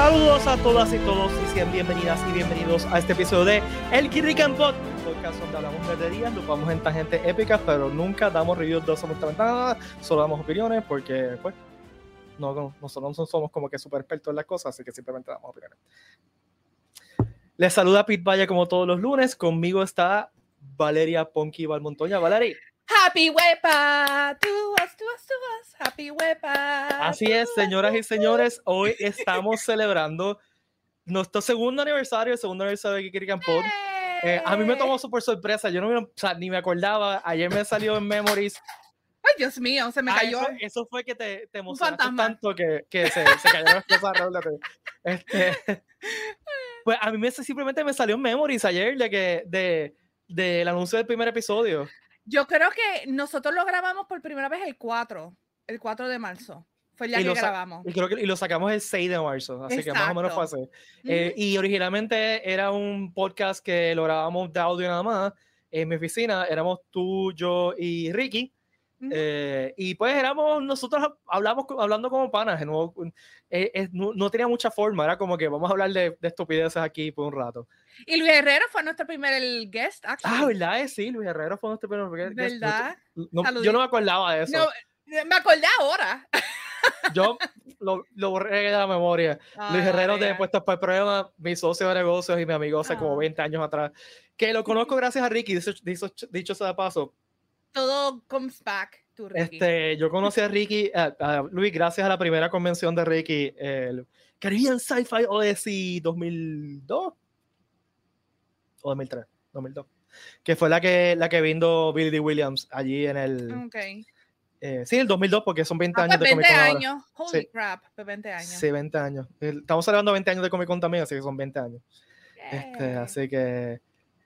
Saludos a todas y todos y sean bienvenidas y bienvenidos a este episodio de El Kirrican Pod, podcast donde hablamos de nos vamos en tangentes épicas, pero nunca damos reviews de absolutamente nada, solo damos opiniones porque, pues, no, nosotros no somos como que súper expertos en las cosas, así que simplemente damos opiniones. Les saluda Pete Valle como todos los lunes, conmigo está Valeria Ponky Valmontoña. Valeria. Happy Wepa, to us, to us, to us, Happy Wepa. Así es, señoras y señores, hoy estamos celebrando nuestro segundo aniversario, el segundo aniversario de Kikiri Pod. Eh, a mí me tomó súper sorpresa, yo no me, o sea, ni me acordaba, ayer me salió en Memories. Ay, Dios mío, se me cayó. Eso, fue que te, te emocionaste tanto que, que se, se cayeron las cosas Este, pues a mí me, simplemente me salió en Memories ayer de que, de, del anuncio del primer episodio. Yo creo que nosotros lo grabamos por primera vez el 4, el 4 de marzo. Fue el día que grabamos. Y, creo que, y lo sacamos el 6 de marzo, así que más o menos fue así. Eh, y originalmente era un podcast que lo grabamos de audio nada más. En mi oficina éramos tú, yo y Ricky. Eh, y pues éramos, nosotros hablamos, hablando como panas, no, eh, no, tenía mucha forma, era como que vamos a hablar de, de, estupideces aquí por un rato. Y Luis Herrero fue nuestro primer guest, Ah, ¿verdad? Sí, Luis Herrero fue nuestro primer guest. ¿Verdad? yo no me acordaba de eso. No, me acordé ahora. Yo lo, lo, borré de la memoria. Luis Herrero de Puestos para el Programa, mi socio de negocios y mi amigo hace como 20 ah. años atrás, que lo conozco gracias a Ricky, dicho, dicho, dicho sea de paso todo comes back to Ricky. Este, yo conocí a Ricky, a, Luis, gracias a la primera convención de Ricky, el Caribbean Sci-Fi Odyssey 2002 o 2003, 2002, que fue la que, la que vino Billy D. Williams allí en el... Okay. Eh, sí, el 2002, porque son 20 ah, años pues de Comic Con. 20 años, holy crap, 20 pues años. Sí, 20 años. Estamos celebrando 20 años de Comic Con también, así que son 20 años. Este, así que,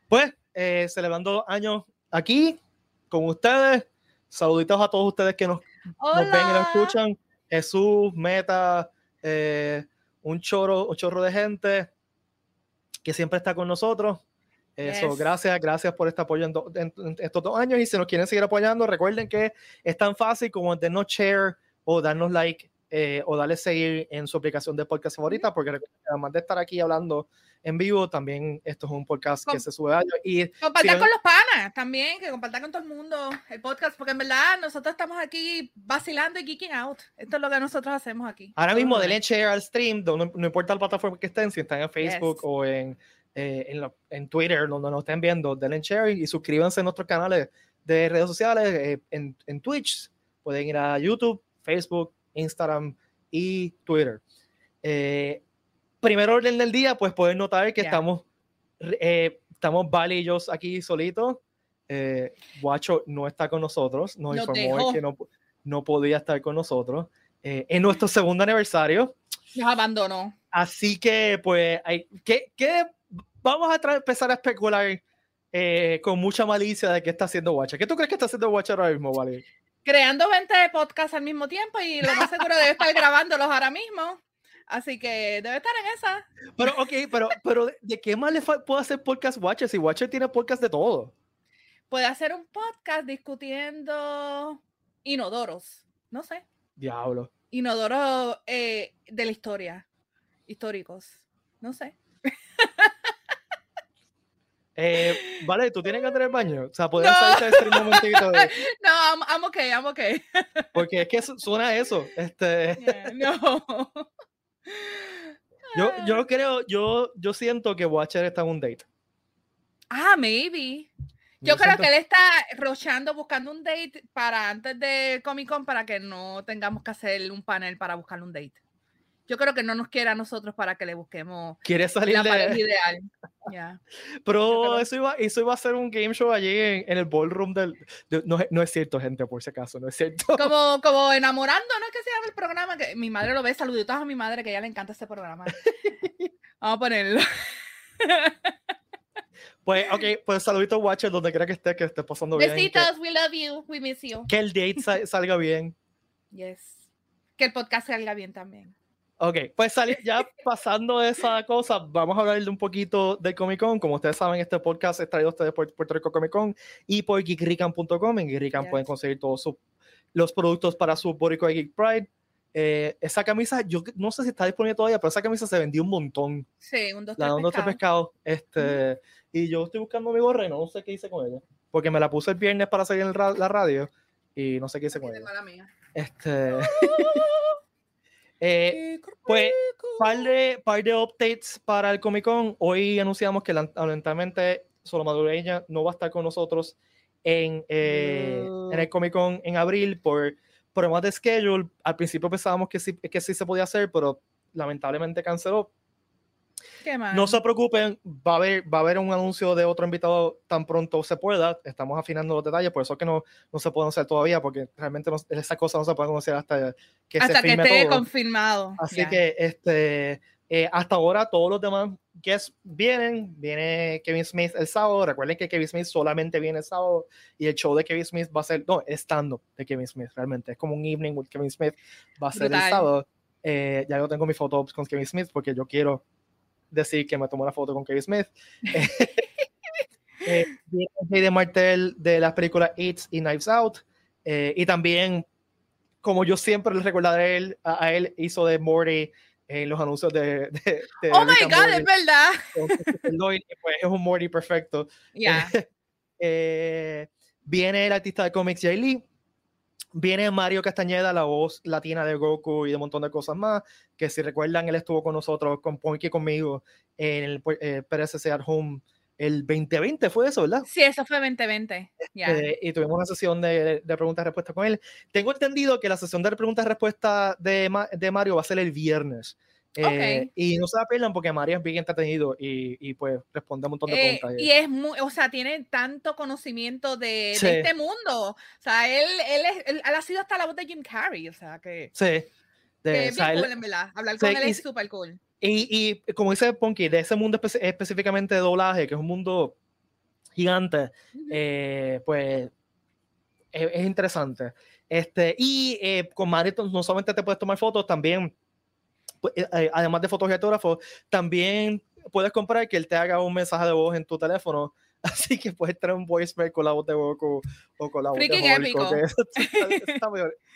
pues, eh, celebrando años aquí, con ustedes. Saluditos a todos ustedes que nos, ven y nos escuchan. Jesús, Meta, eh, un, chorro, un chorro de gente que siempre está con nosotros. Eso, gracias, gracias por este apoyo en, estos dos años. Y si nos quieren seguir apoyando, recuerden que es tan fácil como darnos share o darnos like eh, o darle seguir en su aplicación de podcast favorita, porque además de estar aquí hablando en vivo. También esto es un podcast que se sube a Y compartan con los panas también, que compartan con todo el mundo el podcast, porque en verdad nosotros estamos aquí vacilando y geeking out. Esto es lo que nosotros hacemos aquí. Ahora mismo denle share al stream, no, no, importa la plataforma que estén, si están en Facebook o en, eh, en, en, Twitter, donde nos estén viendo, denle share y suscríbanse a nuestros canales de redes sociales, eh, en, en Twitch, pueden ir a YouTube, Facebook, Instagram y Twitter. Eh, primer orden del día, pues pueden notar que estamos, eh, estamos Vale y yo aquí solitos. Eh, Guacho no está con nosotros, nos informó que no, no podía estar con nosotros. En nuestro segundo aniversario. Nos abandonó. Así que, pues, hay, ¿qué, qué vamos a empezar a especular eh, con mucha malicia de qué está haciendo Guacho. ¿Qué tú crees que está haciendo Guacho ahora mismo, Vale? Creando 20 podcasts al mismo tiempo y lo más seguro debe estar grabándolos ahora mismo. Así que debe estar en esa. Pero, ok, pero, pero ¿de qué más le puede hacer podcast Watcher si Watcher tiene podcast de todo? Puede hacer un podcast discutiendo inodoros. No sé. Diablo. Inodoros eh, de la historia. Históricos. No sé. Eh, vale, tú tienes que hacer el baño. O sea, puedes no. salirte este un momentito. De... No, I'm, I'm, okay, I'm okay. Porque es que suena eso. Este... no. Yo, yo creo, yo, yo siento que Watcher está en un date. Ah, maybe. Yo, creo que él está rochando buscando un date para antes de Comic Con para que no tengamos que hacer un panel para buscarle un date. Yo creo que no nos quiere a nosotros para que le busquemos ¿Quiere salir la de... ideal. Pero eso iba, eso iba a ser un game show allí en, el ballroom del... no, no, es cierto, gente, por si acaso, no es cierto. Como, como enamorando, ¿no? Que se llama el programa. Que mi madre lo ve, saluditos a mi madre, que ya le encanta este programa. Vamos a ponerlo. Pues, ok, pues saluditos, Watcher, donde quiera que esté, que esté pasando bien. Besitos, we love you, we miss you. Que el date salga bien. Yes. Que el podcast salga bien también. Ok, pues salir, ya pasando esa cosa, vamos a hablar de un poquito de Comic Con. Como ustedes saben, este podcast es traído a ustedes por Puerto Rico Comic Con y por geekrican.com. En Geekrican pueden conseguir todos los productos para su Puerto Geek Pride. Eh, esa camisa, yo no sé si está disponible todavía, pero esa camisa se vendió un montón. Sí, un dos, La de un dos, tres pescados. Este, Y yo estoy buscando mi gorra y no sé qué hice con ella. Porque me la puse el viernes para salir en la radio y no sé qué hice con De ella. mala mía. Este, eh, pues, par de, par de updates para el Comic Con. Hoy anunciamos que lamentablemente Solo Madureña no va a estar con nosotros en, eh, en el Comic Con en abril por problemas de schedule. Al principio pensábamos que sí, que sí se podía hacer, pero lamentablemente canceló. Qué mal. No se preocupen, va a haber, va a haber un anuncio de otro invitado tan pronto se pueda. Estamos afinando los detalles, por eso es que no, no se pueden hacer todavía, porque realmente no- esas cosas no se pueden conocer hasta que Hasta se que firme esté todo. confirmado. Así Ya. que este, eh, hasta ahora todos los demás guests vienen. Viene Kevin Smith el sábado. Recuerden que Kevin Smith solamente viene el sábado y el show de Kevin Smith va a ser, no, es stand-up de Kevin Smith realmente. Es como un evening with Kevin Smith. Va a ser el Brutal. sábado. Eh, ya yo tengo mi foto con Kevin Smith porque yo quiero decir que me tomó una foto con Kevin Smith. eh, Hayden Martel de las películas It's y Knives Out. eh, y también, como yo siempre le recordaré a él, a, a él hizo de Morty en los anuncios de. de, de Oh my God, Morty es verdad. y pues es un Morty perfecto. Ya. Eh, viene el artista de cómics Jay Lee. Viene Mario Castañeda, la voz latina de Goku y de un montón de cosas más. Que si recuerdan, él estuvo con nosotros, con Ponky conmigo, en el eh, PRSC at Home el 2020, fue eso, ¿verdad? Sí, eso fue 2020. Ya. Eh, y tuvimos una sesión de, de preguntas y respuestas con él. Tengo entendido que la sesión de preguntas y respuestas de, de Mario va a ser el viernes. Eh, Ok. Y no se la pierdan porque Mario es bien entretenido y, y pues responde un montón de Eh, preguntas. y es muy, o sea, tiene tanto conocimiento de, de Sí. este mundo. O sea, él, él, es, él, él ha sido hasta la voz de Jim Carrey. O sea, que, Sí. De- que o es sea, bien él- cool, en verdad. Hablar sí, con él y- es súper cool. y, y como dice Ponky, de ese mundo espe- específicamente de doblaje, que es un mundo gigante, Ujú. eh, pues es, es interesante. Este, y eh, con Mario no solamente te puedes tomar fotos, también, además de fotos y autógrafos, también puedes comprar que él te haga un mensaje de voz en tu teléfono. Así que puedes traer un voicemail con la voz de Goku o con la voz Freaking de Hulk, eso está, eso está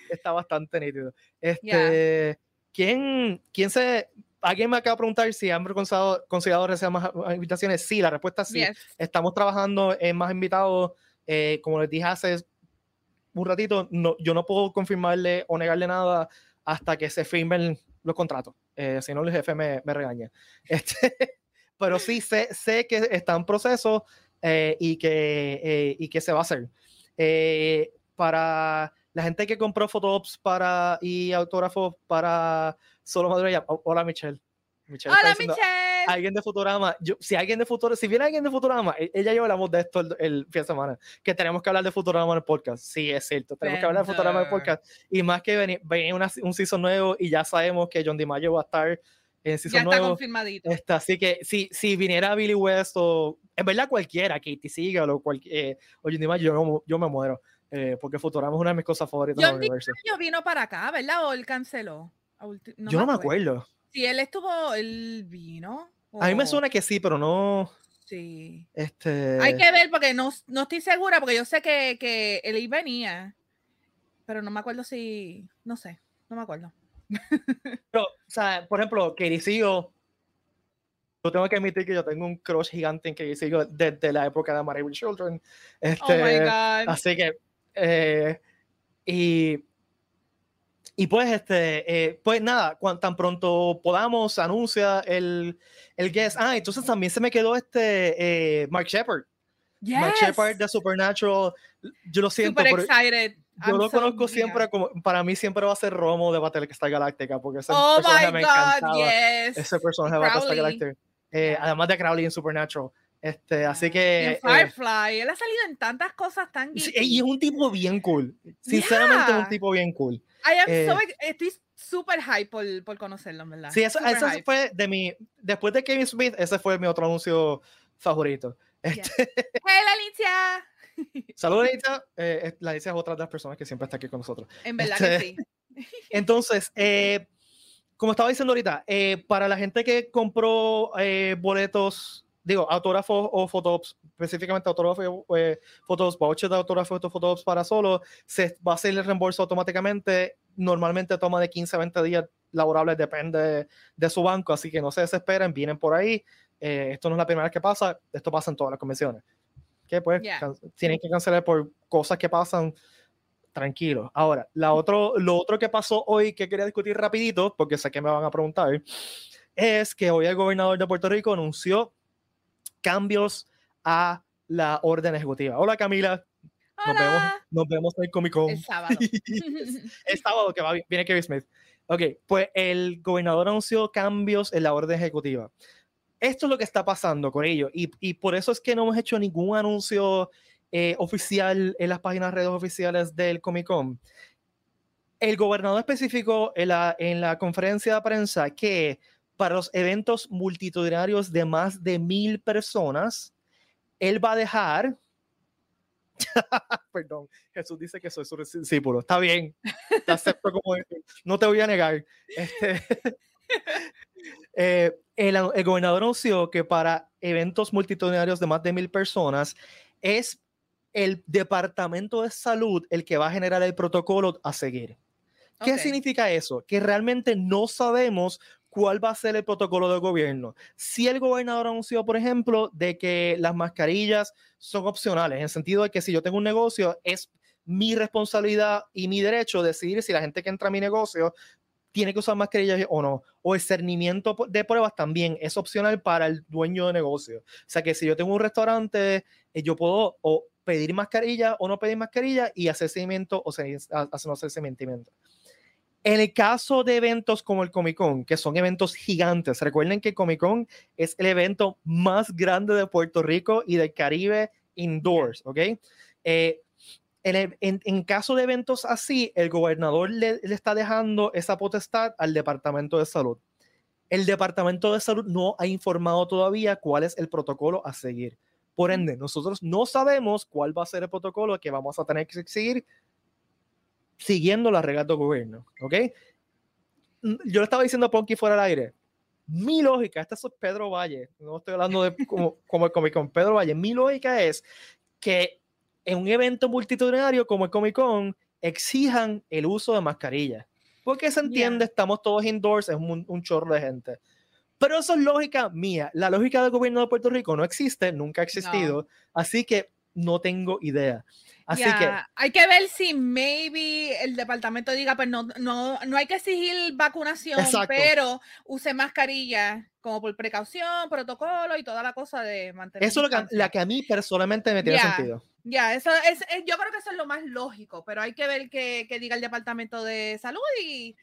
está bastante nítido. Este, ¿quién, ¿Quién se... Alguien me acaba de preguntar si han considerado, considerado recibir más invitaciones. Sí, la respuesta es sí Yes. estamos trabajando en más invitados. eh, como les dije hace un ratito, no, yo no puedo confirmarle o negarle nada hasta que se firmen los contratos. eh, si no, el jefe me, me regaña. Este, pero sí, sé, sé que está en proceso eh, y, que, eh, y que se va a hacer. Para la gente que compró fotops para, y autógrafos para Solo Madureña. oh, Hola, Michelle. Michelle está Hola, diciendo, Michelle. alguien de Futurama, yo, si alguien de Futurama, si viene alguien de Futurama, e- ella lleva la voz de esto el, el fin de semana, que tenemos que hablar de Futurama en el podcast. Sí, es cierto, tenemos que hablar de Futurama en el podcast. Y más que venir, viene una- un season nuevo y ya sabemos que John DiMaggio va a estar en Ya season está nuevo. confirmadito. Este, así que si, si viniera Billy West o en verdad cualquiera, Katie Seagal o, cual, eh, o John DiMaggio, yo, no- yo me muero. eh, porque Futurama es una de mis cosas favoritas John. Yo vino para acá, ¿verdad? O él canceló. Ulti- yo no me acuerdo. Si él estuvo, él vino. A mí me suena que sí, pero no. Sí. Este, Hay que ver porque no, no estoy segura, porque yo sé que, que él venía, pero no me acuerdo si, no sé, no me acuerdo. Pero, o sea, por ejemplo, Seagal, yo tengo que admitir que yo tengo un crush gigante en Seagal desde la época de Married with Children. Este, oh my God. Así que, eh, y, y pues, este, eh, pues nada, cuan, tan pronto podamos, anuncia el, el guest. Ah, entonces también se me quedó este eh, Mark Shepard. Mark Yes. Shepard de Supernatural. Yo lo siento, Super excited. yo I'm lo so- conozco siempre como, para mí siempre va a ser Romo de Battlestar Galáctica, porque ese Oh personaje my me God, encantaba yes. ese personaje de Battlestar Crowley. Galactica. Eh, Yeah. Además de Crowley en Supernatural. Este, así Y que. eh, Firefly, él ha salido en tantas cosas tan sí, y es un tipo bien cool. Sinceramente, es un Yeah. tipo bien cool. I am eh, so estoy súper hype por, por conocerlo, verdad. Sí, eso, eso fue de mi. Después de Kevin Smith, ese fue mi otro anuncio favorito. Este, Hey, Alicia. Saludos, Anita. Eh, es- la Alicia es otra de las personas que siempre está aquí con nosotros. En verdad Este- que sí. Entonces, eh, como estaba diciendo ahorita, eh, para la gente que compró eh, boletos, digo, autógrafos o fotos, específicamente autógrafos, eh, fotos, vouchers de autógrafos o fotos para solo, se va a hacer el reembolso automáticamente normalmente toma de 15 a 20 días laborables, depende de, su banco, así que no se desesperen, vienen por ahí. Eh, esto no es la primera vez que pasa, esto pasa en todas las convenciones. Que pues tienen que cancelar por cosas que pasan tranquilo. Ahora, la otro, lo otro que pasó hoy que quería discutir rapidito, porque sé que me van a preguntar, es que hoy el gobernador de Puerto Rico anunció cambios a la orden ejecutiva. Hola Camila, nos vemos, nos vemos en Comic Con. El sábado. el sábado que va, viene Kevin Smith. Ok, pues el gobernador anunció cambios en la orden ejecutiva. Esto es lo que está pasando con ello y, y por eso es que no hemos hecho ningún anuncio eh, oficial en las páginas redes oficiales del Comic Con. El gobernador especificó en la, en la conferencia de prensa que para los eventos multitudinarios de más de mil personas, él va a dejar. Perdón, Jesús dice que soy su discípulo. Está bien, te acepto como no te voy a negar. Este, eh, el, el, gobernador anunció que para eventos multitudinarios de más de mil personas es el Departamento de Salud el que va a generar el protocolo a seguir. ¿Qué significa eso? Que realmente no sabemos cuál va a ser el protocolo del gobierno. Si el gobernador anunció, por ejemplo, de que las mascarillas son opcionales, en el sentido de que si yo tengo un negocio, es mi responsabilidad y mi derecho decidir si la gente que entra a mi negocio tiene que usar mascarillas o no. O el cernimiento de pruebas también es opcional para el dueño de negocio. O sea que si yo tengo un restaurante, eh, yo puedo o pedir mascarilla o no pedir mascarilla y hacer seguimiento o hacer no hacer seguimiento. En el caso de eventos como el Comic Con, que son eventos gigantes, recuerden que Comic Con es el evento más grande de Puerto Rico y del Caribe indoors, ¿ok? Eh, en, en, caso de eventos así, el gobernador le, le, está dejando esa potestad al Departamento de Salud. El Departamento de Salud no ha informado todavía cuál es el protocolo a seguir. Por ende, nosotros no sabemos cuál va a ser el protocolo que vamos a tener que seguir siguiendo las reglas del gobierno. ¿Ok? Yo le estaba diciendo a Ponky fuera del aire. Mi lógica, este es Pedro Valle, no estoy hablando de como, como el Comic Con, Pedro Valle. Mi lógica es que en un evento multitudinario como el Comic Con exijan el uso de mascarillas. Porque se entiende, estamos todos indoors, es un, un chorro de gente. Pero eso es lógica mía. La lógica del gobierno de Puerto Rico no existe, nunca ha existido. Así que no tengo idea. Así que hay que ver si maybe el departamento diga, pues no, no, no hay que exigir vacunación, pero use mascarilla como por precaución, protocolo y toda la cosa de mantener. Eso es la que a mí personalmente me tiene sentido. Ya, eso es, yo creo que eso es lo más lógico, pero hay que ver qué, qué diga el departamento de salud y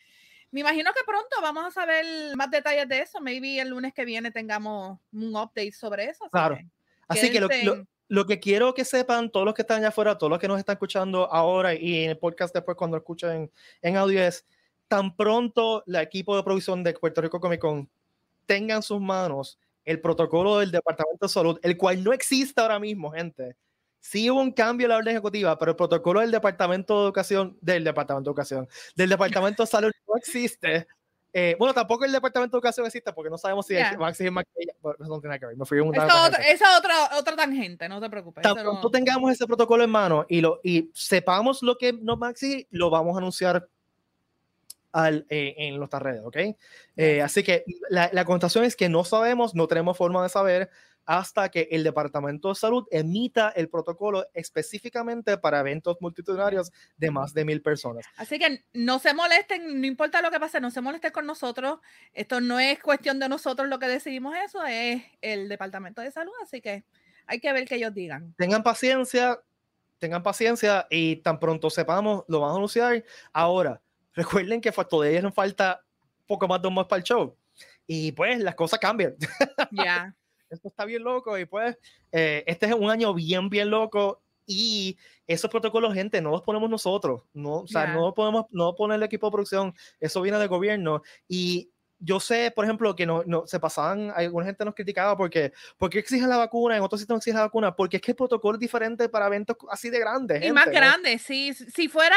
me imagino que pronto vamos a saber más detalles de eso. Maybe el lunes que viene tengamos un update sobre eso. claro. así que lo, lo, que quiero que sepan todos los que están allá afuera, todos los que nos están escuchando ahora y en el podcast después cuando escuchen en audio es, tan pronto el equipo de producción de Puerto Rico Comic Con tenga en sus manos el protocolo del Departamento de Salud, el cual no existe ahora mismo, gente sí hubo un cambio en la orden ejecutiva, pero el protocolo del Departamento de Educación, del Departamento de Educación, del Departamento de Salud no existe. Eh, bueno, tampoco el Departamento de Educación existe porque no sabemos si yeah. van a exigir más Eso no tiene que ver. Me fui un Esa es otra, otra tangente, no te preocupes. Tan pronto no... tengamos ese protocolo en mano y, lo, y sepamos lo que nos va a exigir, lo vamos a anunciar al, eh, en nuestras redes, ¿ok? Eh, así que la, la contestación es que no sabemos, no tenemos forma de saber hasta que el Departamento de Salud emita el protocolo específicamente para eventos multitudinarios de más de mil personas. Así que no se molesten, no importa lo que pase, no se molesten con nosotros. Esto no es cuestión de nosotros lo que decidimos eso, es el Departamento de Salud, así que hay que ver qué ellos digan. Tengan paciencia, tengan paciencia y tan pronto sepamos, lo vamos a anunciar. Ahora, recuerden que todavía nos falta poco más de un mes para el show. Y pues las cosas cambian. Ya esto está bien loco y pues eh, este es un año bien, bien loco y esos protocolos, gente, no los ponemos nosotros, no, o sea, no podemos no poner el equipo de producción, eso viene del gobierno y yo sé, por ejemplo, que no, no se pasaban, alguna gente nos criticaba porque, porque exigen la vacuna, en otros sitios no exigen la vacuna, porque es que el protocolo es diferente para eventos así de grandes. Y más grandes, sí. Si fuera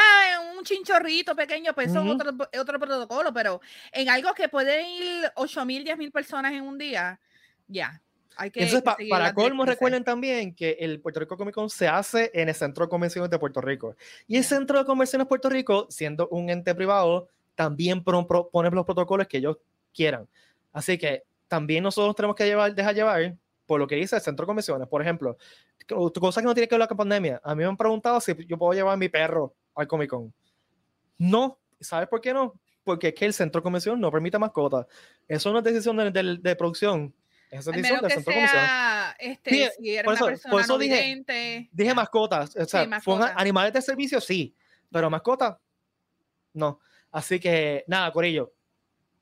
un chinchorrito pequeño, pues eso es otro, otro protocolo, pero en algo que puede ir 8 mil, 10 mil personas en un día, ya. Entonces, para colmo, recuerden también que el Puerto Rico Comic Con se hace en el Centro de Convenciones de Puerto Rico. Y el Centro de Convenciones de Puerto Rico, siendo un ente privado, también pone los protocolos que ellos quieran. Así que también nosotros tenemos que llevar, dejar llevar por lo que dice el Centro de Convenciones. Por ejemplo, cosas que no tiene que ver con la pandemia. A mí me han preguntado si yo puedo llevar a mi perro al Comic Con. No. ¿Sabes por qué no? Porque es que el Centro de Convención no permite mascotas. Eso no es decisión de, producción. Eso es decisión del Centro de Convención. Si por eso, por eso dije, dije mascotas. O sea, animales de servicio, sí. Pero mascotas, no. Así que, nada, Corillo.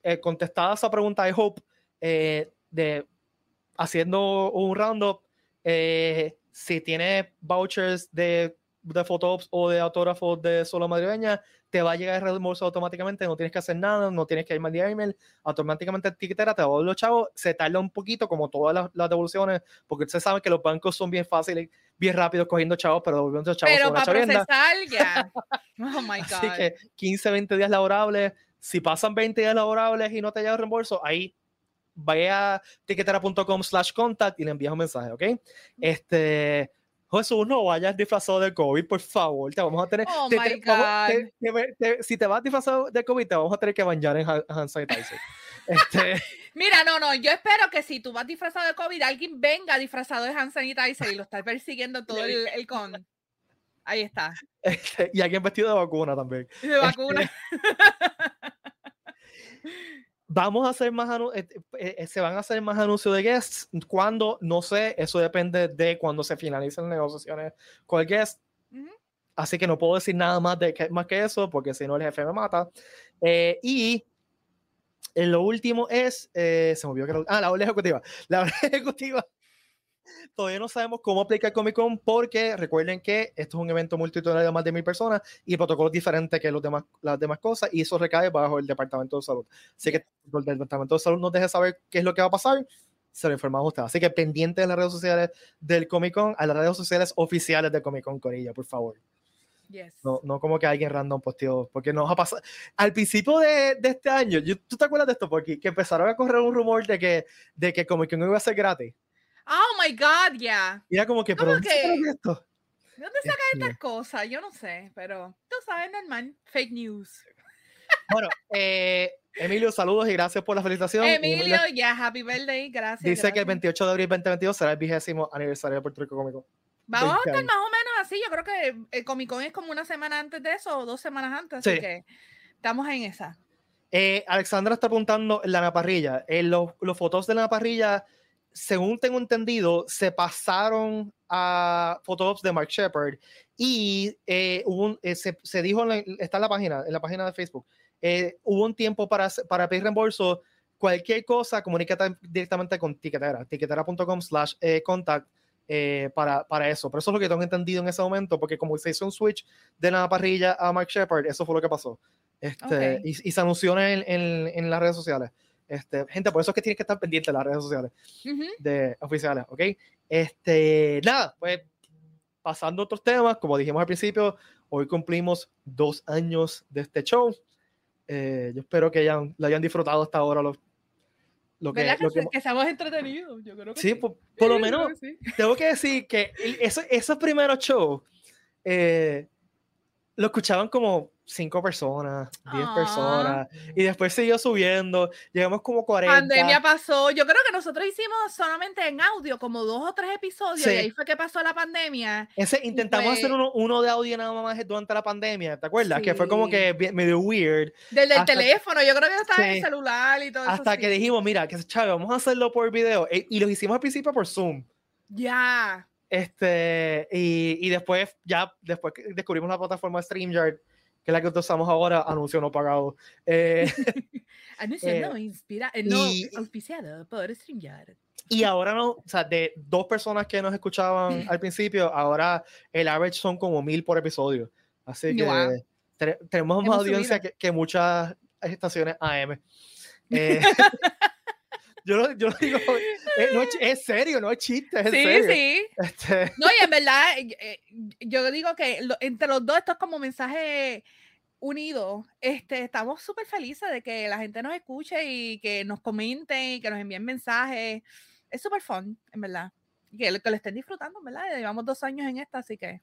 Eh, contestada esa pregunta de Hope, eh, de haciendo un roundup, eh, si tiene vouchers de, de photops o de autógrafos de solo madrileña, te va a llegar el reembolso automáticamente, no tienes que hacer nada, no tienes que ir a email, automáticamente el tiquetera te va a los chavos, se tarda un poquito como todas las, devoluciones, porque ustedes saben que los bancos son bien fáciles, bien rápidos cogiendo chavos, pero devolviendo chavos. Pero para procesar ya. Oh my God. Así que 15, 20 días laborables, si pasan 20 días laborables y no te llega el reembolso, ahí vaya a tiquetera.com slash contact y le envías un mensaje, ¿ok? Este, Jesús, no vayas disfrazado de COVID, por favor. Te vamos a tener. Oh my God. si te vas disfrazado de COVID, te vamos a tener que bañar en hand sanitizer. este... Mira, no, no. Yo espero que si tú vas disfrazado de COVID, alguien venga disfrazado de hand sanitizer y lo está persiguiendo todo el, el con. Ahí está. Este, y alguien vestido de vacuna también. De vacuna. Este, Vamos a hacer más eh, eh, eh, se van a hacer más anuncios de guests. cuando No sé, eso depende de cuando se finalicen las negociaciones con el guest. Así que no puedo decir nada más, de que, más que eso, porque si no el jefe me mata. y lo último es, se me olvidó que ah, la orden ejecutiva. La orden ejecutiva Todavía no sabemos cómo aplicar Comic Con porque recuerden que esto es un evento multitudinario de más de mil personas y el protocolo es diferente que los demás, las demás cosas y eso recae bajo el Departamento de Salud. Así que el Departamento de Salud nos deje saber qué es lo que va a pasar, se lo informamos a ustedes. Así que pendiente de las redes sociales del Comic Con, a las redes sociales oficiales del Comic Con Corilla, por favor. No, no como que alguien random posteó, porque nos ha pasado. Al principio de, de este año, ¿tú te acuerdas de esto? Porque que empezaron a correr un rumor de que, de que Comic Con iba a ser gratis. Oh my God, ya. Yeah. como que, pero ¿dónde esto? ¿De dónde sacan estas cosas? Yo no sé, pero tú sabes, normal. Fake news. Bueno, eh, Emilio, saludos y gracias por la felicitación. Emilio, ya, happy birthday, gracias. Dice que el 28 de abril 2022 será el vigésimo aniversario de Puerto Rico Cómico. Vamos a estar más o menos así. Yo creo que el Comic Con es como una semana antes de eso o dos semanas antes, así que estamos en esa. Eh, Alexandra está apuntando la naparrilla. En los, los fotos de la naparrilla según tengo entendido, se pasaron a Photops de Mark Shepard y eh, hubo eh, se, dijo, está en la página, en la página de Facebook, eh, hubo un tiempo para, para pedir reembolso. Cualquier cosa, comunícate directamente con Tiquetera, tiquetera.com slash contact para, para eso. Pero eso es lo que tengo entendido en ese momento, porque como se hizo un switch de la parrilla a Mark Shepard, eso fue lo que pasó. Este, y, se anunció en, en, en las redes sociales. Este, gente, por eso es que tienes que estar pendiente de las redes sociales de oficiales, ¿ok? Este, nada, pues pasando a otros temas, como dijimos al principio, hoy cumplimos dos años de este show. Eh, yo espero que hayan, lo hayan disfrutado hasta ahora los, lo que, lo que, que, seamos entretenidos, yo creo que sí. Por, por, lo menos, tengo que decir que eso, esos primeros shows eh, lo escuchaban como cinco personas, diez ah. personas, y después siguió subiendo, llegamos como 40. Pandemia pasó, yo creo que nosotros hicimos solamente en audio como dos o tres episodios, y ahí fue que pasó la pandemia. Ese, intentamos hacer uno, uno, de audio nada más durante la pandemia, ¿te acuerdas? Que fue como que medio weird. Del, del teléfono, yo creo que estaba en el celular y todo hasta eso. Hasta que dijimos, mira, que Chávez, vamos a hacerlo por video, e, y lo hicimos al principio por Zoom. Ya. Este, y, y después, ya, después descubrimos la plataforma StreamYard, que es la que usamos ahora, anuncio no pagado. Eh, anuncio eh, no, inspira, eh, no auspiciado por StreamYard. Y ahora no, o sea, de dos personas que nos escuchaban al principio, ahora el average son como mil por episodio. Así que tenemos más audiencia que, que, muchas estaciones AM. Eh, yo lo, yo digo, eh, no, es, serio, no es chiste, es sí, serio. Sí, este... No, y en verdad, eh, yo digo que entre los dos esto es como mensaje unido. Este, estamos súper felices de que la gente nos escuche y que nos comenten y que nos envíen mensajes. es súper fun, en verdad. Y que, que lo estén disfrutando, ¿verdad? Llevamos dos años en esta, así que.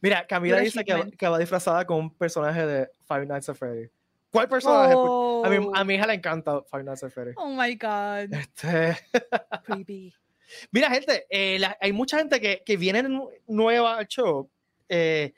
Mira, Camila dice que, que va disfrazada con un personaje de Five Nights at Freddy. ¿Cuál personaje? A, mi, a Oh. mi hija le encanta Five Nights at Freddy. Oh my God. Este, Creepy. Mira, gente, eh, la- hay mucha gente que, que viene nu- nueva al show eh,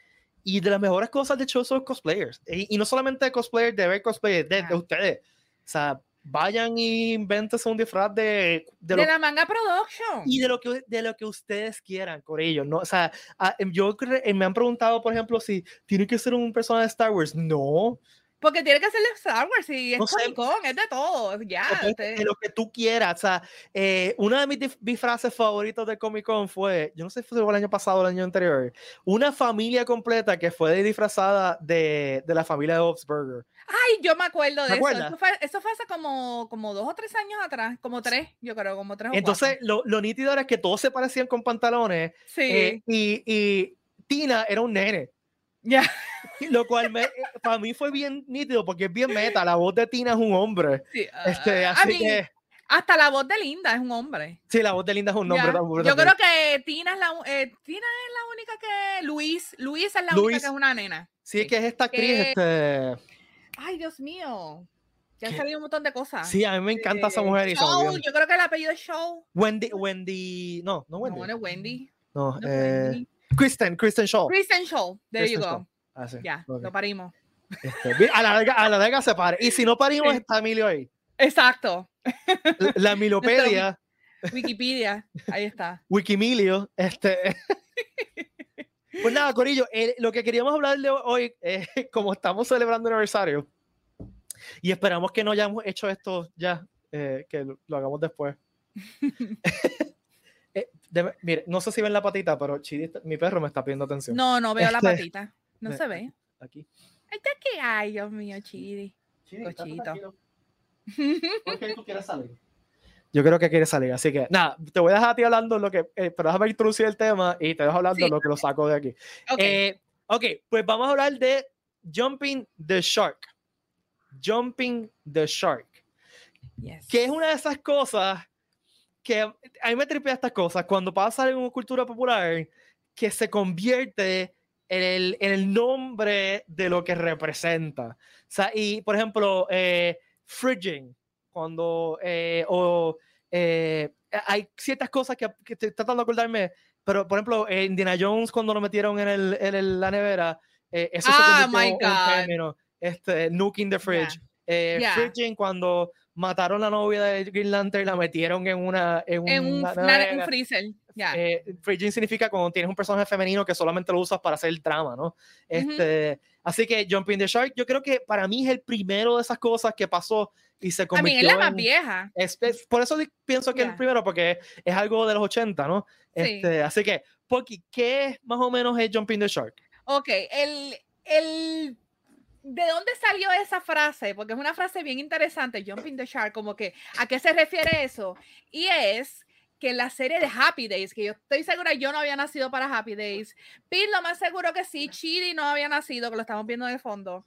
y de las mejores cosas del show son cosplayers. Y, y no solamente cosplayers de ver cosplayers, de, de ustedes. O sea, vayan y invéntense un disfraz de, de De, lo la manga production. y de lo que de lo que ustedes quieran con ellos no o sea ah, em, yo eh, me han preguntado por ejemplo si tiene que ser un personaje de Star Wars no Porque tiene que ser de Star Wars y es No sé. Comic Con, es de todo. Ya. de, usted- de lo que tú quieras o sea eh, una de mis disfraces favoritos de Comic Con fue yo no sé si fue el año pasado o el año anterior una familia completa que fue disfrazada de, de la familia de Bob's Burger Ay, yo me acuerdo de ¿Te eso. Eso fue, eso fue hace como, como dos o tres años atrás. Como tres, yo creo, como tres o entonces cuatro. lo, lo nítido era que todos se parecían con pantalones Sí. eh, y, y Tina era un nene ya. Lo cual me, para mí fue bien nítido porque es bien meta. La voz de Tina es un hombre. sí, Este, ah, así que Hasta la voz de Linda es un hombre. sí, la voz de Linda es un tan- Yo creo que Tina es la, eh, Tina es la única que. Luis. Luis es la única que es una nena. Sí, es que es esta actriz. Este, Ay, Dios mío. Ya han salido un montón de cosas. sí, a mí me encanta esa Eh, mujer. Show, yo creo que el apellido es Show. Wendy, Wendy, no, no No, Wendy. no es Wendy. No, no eh, Wendy. Kristen, Kristen Shaw. Kristen Show. There Kristen you go. Shaw. Ah, sí, Ya, lo parimos. Este, a la larga, a la larga se pare. Y si no parimos, Sí. está Emilio ahí. Exacto. La- La Milopedia, Wikipedia. Ahí está. Wikimilio, este. Pues nada, Corillo, eh, lo que queríamos hablar de hoy, eh, como estamos celebrando aniversario, y esperamos que no hayamos hecho esto ya, eh, que lo, lo hagamos después. Eh, mire, no sé si ven la patita, pero Chidi, mi perro me está pidiendo atención. No, no veo la Este, patita. No me- se ve. Aquí. Ay, ¿qué que hay, Dios mío, Chidi? Cochito. ¿Por qué tú quieres salir? Yo creo que quieres salir, así que nada, te voy a dejar a ti hablando lo que, eh, pero déjame introducir el tema y te dejo hablando Sí. lo que lo saco de aquí. Ok. Eh, ok, pues vamos a hablar de Jumping the Shark. Jumping the Shark. yes. Que es una de esas cosas que a mí me tripea estas cosas cuando pasa en una cultura popular que se convierte en el, el nombre de lo que representa. O sea, y por ejemplo, eh, fridging, cuando, eh, o eh, hay ciertas cosas que, que estoy tratando de acordarme, pero por ejemplo, eh, Indiana Jones cuando lo metieron en, el, en el- la nevera, eh, eso Ah, se my un God. término, este, nuking the fridge. Eh, Yeah. fridging cuando mataron a la novia de Green Lantern y la metieron en una en, en un, una na- un nevera. freezer. Ya. Eh, fridging significa cuando tienes un personaje femenino que solamente lo usas para hacer el drama, ¿no? Este, Así que Jumping the Shark, yo creo que para mí es el primero de esas cosas que pasó y se a mí convirtió es la más en- vieja. es- es- por eso pienso que es el primero, porque es algo de los 80, ¿no? Sí. Este, así que, Poki, ¿qué es más o menos es Jumping the Shark? Ok, el, el, ¿de dónde salió esa frase? Porque es una frase bien interesante, jumping the shark, como que, ¿a qué se refiere eso? Y es que en la serie de Happy Days, que yo estoy segura, yo no había nacido para Happy Days, Pete lo más seguro que sí, Chidi no había nacido, que lo estamos viendo de fondo.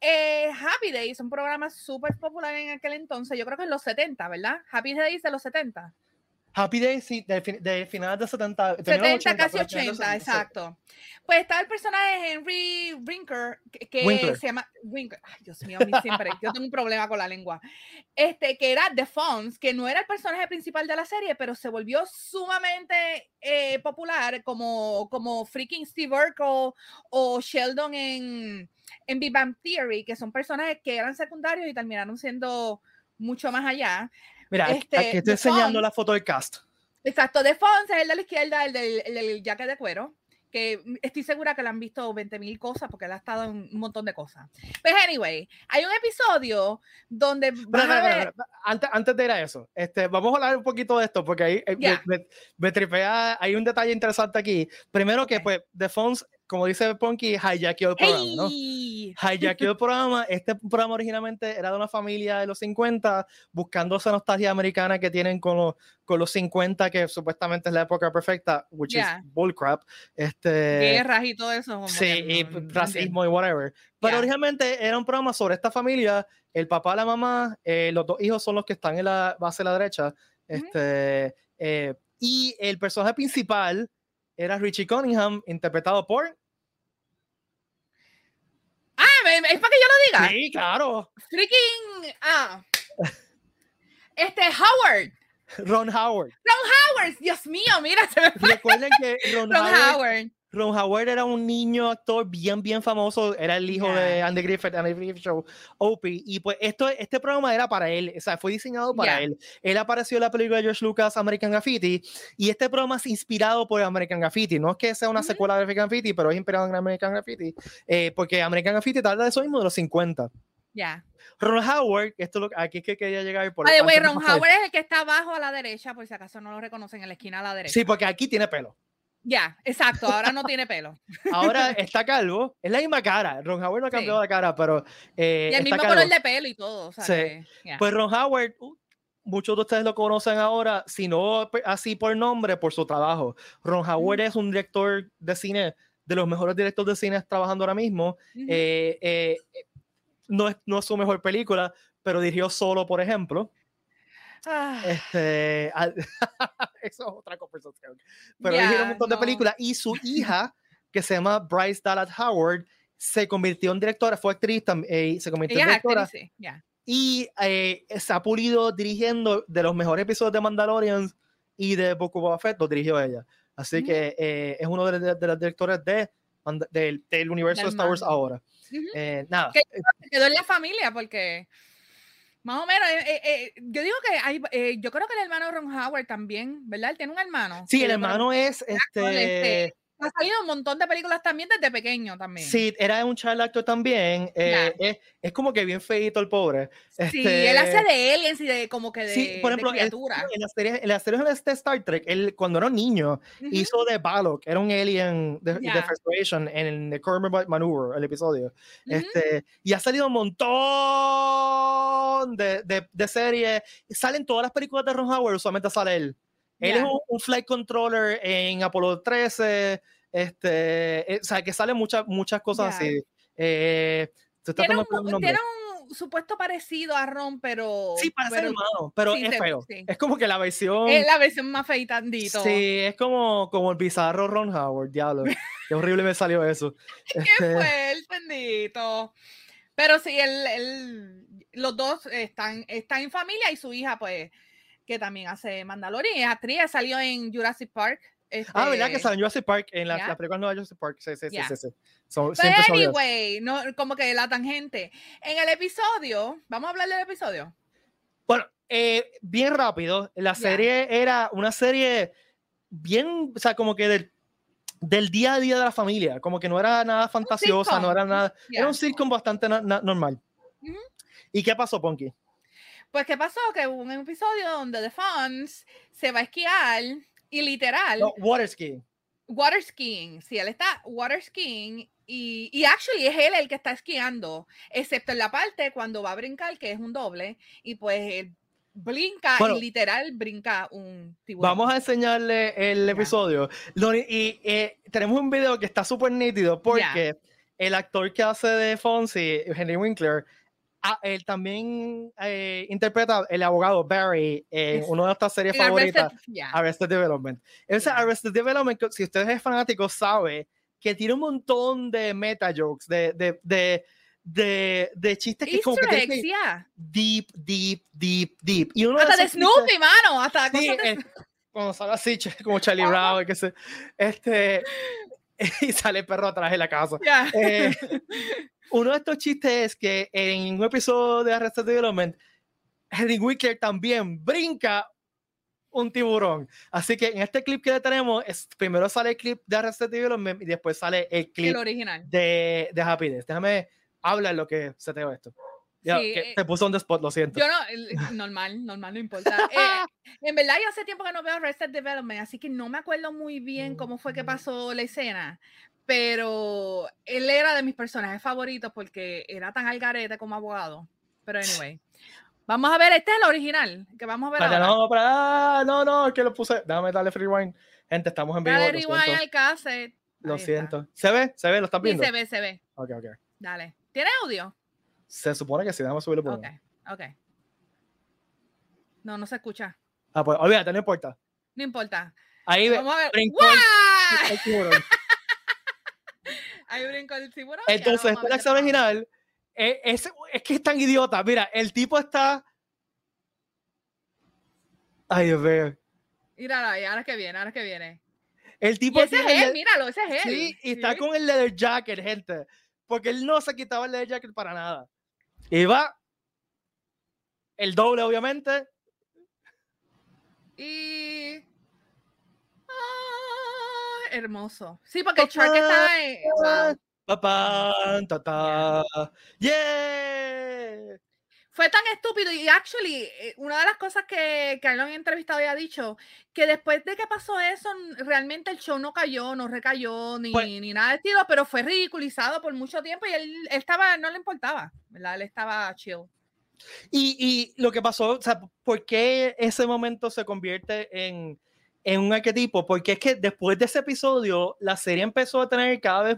Eh, Happy Days, un programa súper popular en aquel entonces, yo creo que en los 70, ¿verdad? Happy Days de los 70. Happy Days, sí, de, de finales de 70. terminó en 70, casi pero finales de 80, 70, exacto. Pues está el personaje de Henry Winkler, que, que se llama Winkler. Ay, Dios mío, mí siempre, yo tengo un problema con la lengua. Este, que era The Fonz, que no era el personaje principal de la serie, pero se volvió sumamente eh, popular como, como freaking Steve Urkel o Sheldon en, en Big Bang Theory, que son personajes que eran secundarios y terminaron siendo mucho más allá. Mira, este, aquí estoy enseñando Fonz- la foto del cast. Exacto, de Fonse es el de la izquierda, el del, el del jacket de cuero, que estoy segura que le han visto 20 mil cosas porque él ha estado en un montón de cosas. Pues anyway, hay un episodio donde a espera, ver- espera. Antes, antes de ir a eso, este, vamos a hablar un poquito de esto porque ahí eh, me- me, me tripea, hay un detalle interesante aquí. Primero que, pues, The Fonz, como dice Punky, hijackeó el programa, ¿no? Hijackeó el programa. Este programa originalmente era de una familia de los 50, buscando esa nostalgia americana que tienen con los, con los 50, que supuestamente es la época perfecta, which Ya. is bullcrap. Este, guerras y todo eso. como Sí, que y no- no racismo y whatever. Pero Ya. originalmente era un programa sobre esta familia, el papá, la mamá, eh, los dos hijos son los que están en la base de la derecha, Este, eh, y el personaje principal era Richie Cunningham, interpretado por. Es para que yo lo diga. Sí, claro. Freaking. Ah. Este, Howard. Ron Howard. Ron Howard, Dios mío, mira, se me fue. Recuerden que Ron, Ron Howard, Howard. Ron Howard era un niño actor bien, bien famoso. Era el hijo de. Andy Griffith, Andy Griffith Show, Opie. Y pues esto, este programa era para él. O sea, fue diseñado para Yeah. él. Él apareció en la película de George Lucas, American Graffiti. Y este programa es inspirado por American Graffiti. No es que sea una secuela de American Graffiti, pero es inspirado en American Graffiti. eh, porque American Graffiti tarda de eso mismo de los 50. Ya. Ron Howard, esto es lo, aquí es que quería llegar. Por, antes de Ron. Howard es el que está abajo a la derecha, por si acaso no lo reconocen en la esquina a la derecha. Sí, porque aquí tiene pelo. Ya, exacto, ahora no tiene pelo. Ahora está calvo. Es la misma cara. Ron Howard no ha Sí. cambiado la cara, pero. eh, Y el mismo calvo. color de pelo y todo. O sea Sí. que. Pues Ron Howard, uh, muchos de ustedes lo conocen ahora, si no pe- así por nombre, por su trabajo. Ron Howard es un director de cine, de los mejores directores de cine trabajando ahora mismo. Ujú. Eh, eh, no, es, no es su mejor película, pero dirigió solo, por ejemplo. Ah, Este, al- eso es otra conversación. Pero dirigió un montón de no. películas y su hija, que se llama Bryce Dallas Howard, se convirtió en directora, fue actriz también, eh, se convirtió ella en directora actriz, ya. y eh, se ha pulido dirigiendo de los mejores episodios de Mandalorian y de Book of Boba Fett, lo dirigió ella. Así Ujú. que eh, es uno de, de, de los directores de, Manda- del, universo de Star Wars ahora. Eh, nada. Se quedó en la familia porque más o menos, eh, eh, eh, yo digo que hay, eh, yo creo que el hermano Ron Howard también, ¿verdad? Él tiene un hermano. sí, el hermano es este. este, ha salido un montón de películas también desde pequeño también. Sí, era un child actor también. eh, es, es como que bien feito el pobre. Sí, Este, él hace de aliens y de como que de, Sí, por ejemplo, de él- criatura. en las series, en las series de Star Trek, él cuando era un niño Ujú. hizo de Balok, era un alien de, de Ya. Frustration en el de Cormer Maneuver, el episodio. Ujú. este, y ha salido un montón de, de, de series. Salen todas las películas de Ron Howard, usualmente sale él. Él es un, un flight controller en Apolo 13, este, eh, o sea, que salen muchas, muchas cosas así. Eh, Tiene un tiene supuesto parecido a Ron, pero. Sí, parece pero hermano, pero sí, es feo. sí. Es como que la versión. es la versión más feitandito. Sí, es como, como el bizarro Ron Howard, diablo. Qué horrible me salió eso. ¿Qué Este, fue el bendito? Pero sí, él, él- los dos están, están en familia y su hija, pues, que también hace Mandalorian, es actriz, salió en Jurassic Park. Ah, ¿verdad? Que este, sale en Jurassic Park, en la, Ya. la película nueva Jurassic Park. Sí, sí, sí, Ya. sí. sí. Siempre son ellos. anyway, no, como que la tangente. En el episodio, vamos a hablar del episodio. Bueno, eh, bien rápido, la serie era una serie bien, o sea, como que del, del día a día de la familia, como que no era nada fantasiosa, no era nada, era un sitcom bastante na- na- normal. Ujú. ¿Y qué pasó, Ponky? Pues, ¿qué pasó? Que hubo un episodio donde The Fonz se va a esquiar y literal, No, water skiing. water skiing. Sí, él está water skiing y, y actually es él el que está esquiando, excepto en la parte cuando va a brincar, que es un doble, y pues él brinca Bueno. y literal brinca un tiburón. Vamos a enseñarle el Ya. episodio. Lo- y eh, tenemos un video que está súper nítido porque el actor que hace de Fonzie, Henry Winkler, ah, él también eh, interpreta el abogado Barry en Es- una de estas series Arrested- favoritas. Arrested Development. Ese Ya. Arrested Development, si usted es fanático, sabe que tiene un montón de meta jokes, de, de, de, de, de chistes que como que Easter eggs, ya. deep, deep, deep, deep. Y uno Hasta de chistes- Snoopy, mano, hasta Sí, cosas de eh, cuando sale así, como Charlie. Brown, que se, este, y sale el perro atrás de la casa. Eh, uno de estos chistes es que en un episodio de Arrested Development, Henry Winkler también brinca un tiburón. Así que en este clip que le tenemos, es, primero sale el clip de Arrested Development y después sale el clip el original. de, de Happiness. Déjame hablar lo que se te ve esto. Ya, Sí, que eh, te puso on the spot, lo siento. Yo no, el- normal, normal, no importa. Eh, en verdad, yo hace tiempo que no veo Arrested Development, así que no me acuerdo muy bien cómo fue que pasó la escena, pero él era de mis personajes favoritos porque era tan algarete como abogado. Pero anyway, vamos a ver, este es el original que vamos a ver Espérate, ahora. no, para, ah, no, no, que lo puse. Déjame darle free rewind. Gente, estamos en vivo. Dale lo rewind siento. al cassette. Lo siento. ¿Se ve? ¿Se ve? ¿Lo estás Sí, viendo? se ve, se ve. Ok, ok. Dale. ¿Tiene audio? Se supone que sí, déjame subirlo por Ok, ok. No, no se escucha. Ah, pues olvídate, no importa. No importa. Ahí Vamos a ver. brincó el- ¡Guau! el tiburón. Ahí brincó el tiburón. y Entonces, después pasa. original, eh, es, es que es tan idiota. Mira, el tipo está. Ay, Dios mío. Míralo ahí, ahora que viene, ahora que viene. El Y tipo ese es él, el- míralo, ese es él. Sí, y está Sí. con el leather jacket, gente. Porque él no se quitaba el leather jacket para nada. Y va el doble, obviamente. Y. Ah, hermoso. Sí, porque el en. wow. Papá, ta, ta. Yeah. Fue tan estúpido y actually eh, una de las cosas que Carlos en entrevistado había dicho que después de que pasó eso realmente el show no cayó, no recayó ni, Pues- ni nada de estilo, pero fue ridiculizado por mucho tiempo y él, él estaba, no le importaba, ¿verdad? Él estaba chill. Y, y lo que pasó, o sea, ¿por qué ese momento se convierte en, en un arquetipo? Porque es que después de ese episodio, la serie empezó a tener cada vez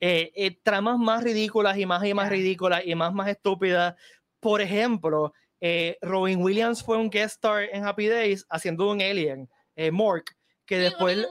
eh, eh, tramas más ridículas y más y más ridículas y más más estúpidas. Por ejemplo, eh, Robin Williams fue un guest star en Happy Days haciendo un alien, eh, Mork, que después,